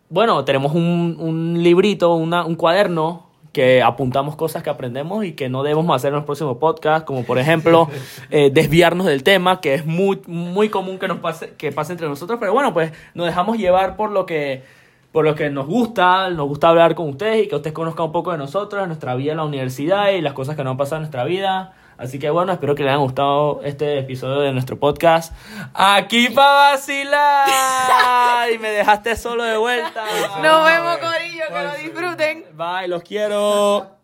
bueno, tenemos un, un librito, una- un cuaderno que apuntamos cosas que aprendemos y que no debemos hacer en los próximos podcasts, como por ejemplo eh, desviarnos del tema, que es muy, muy común que nos pase, que pase entre nosotros, pero bueno, pues nos dejamos llevar por lo que por lo que nos gusta, nos gusta hablar con ustedes y que ustedes conozcan un poco de nosotros, de nuestra vida en la universidad y las cosas que nos han pasado en nuestra vida. Así que bueno, espero que les haya gustado este episodio de nuestro podcast. Aquí para vacilar. Y me dejaste solo de vuelta. Nos vemos, Corillo, que lo disfruten. Bye, los quiero.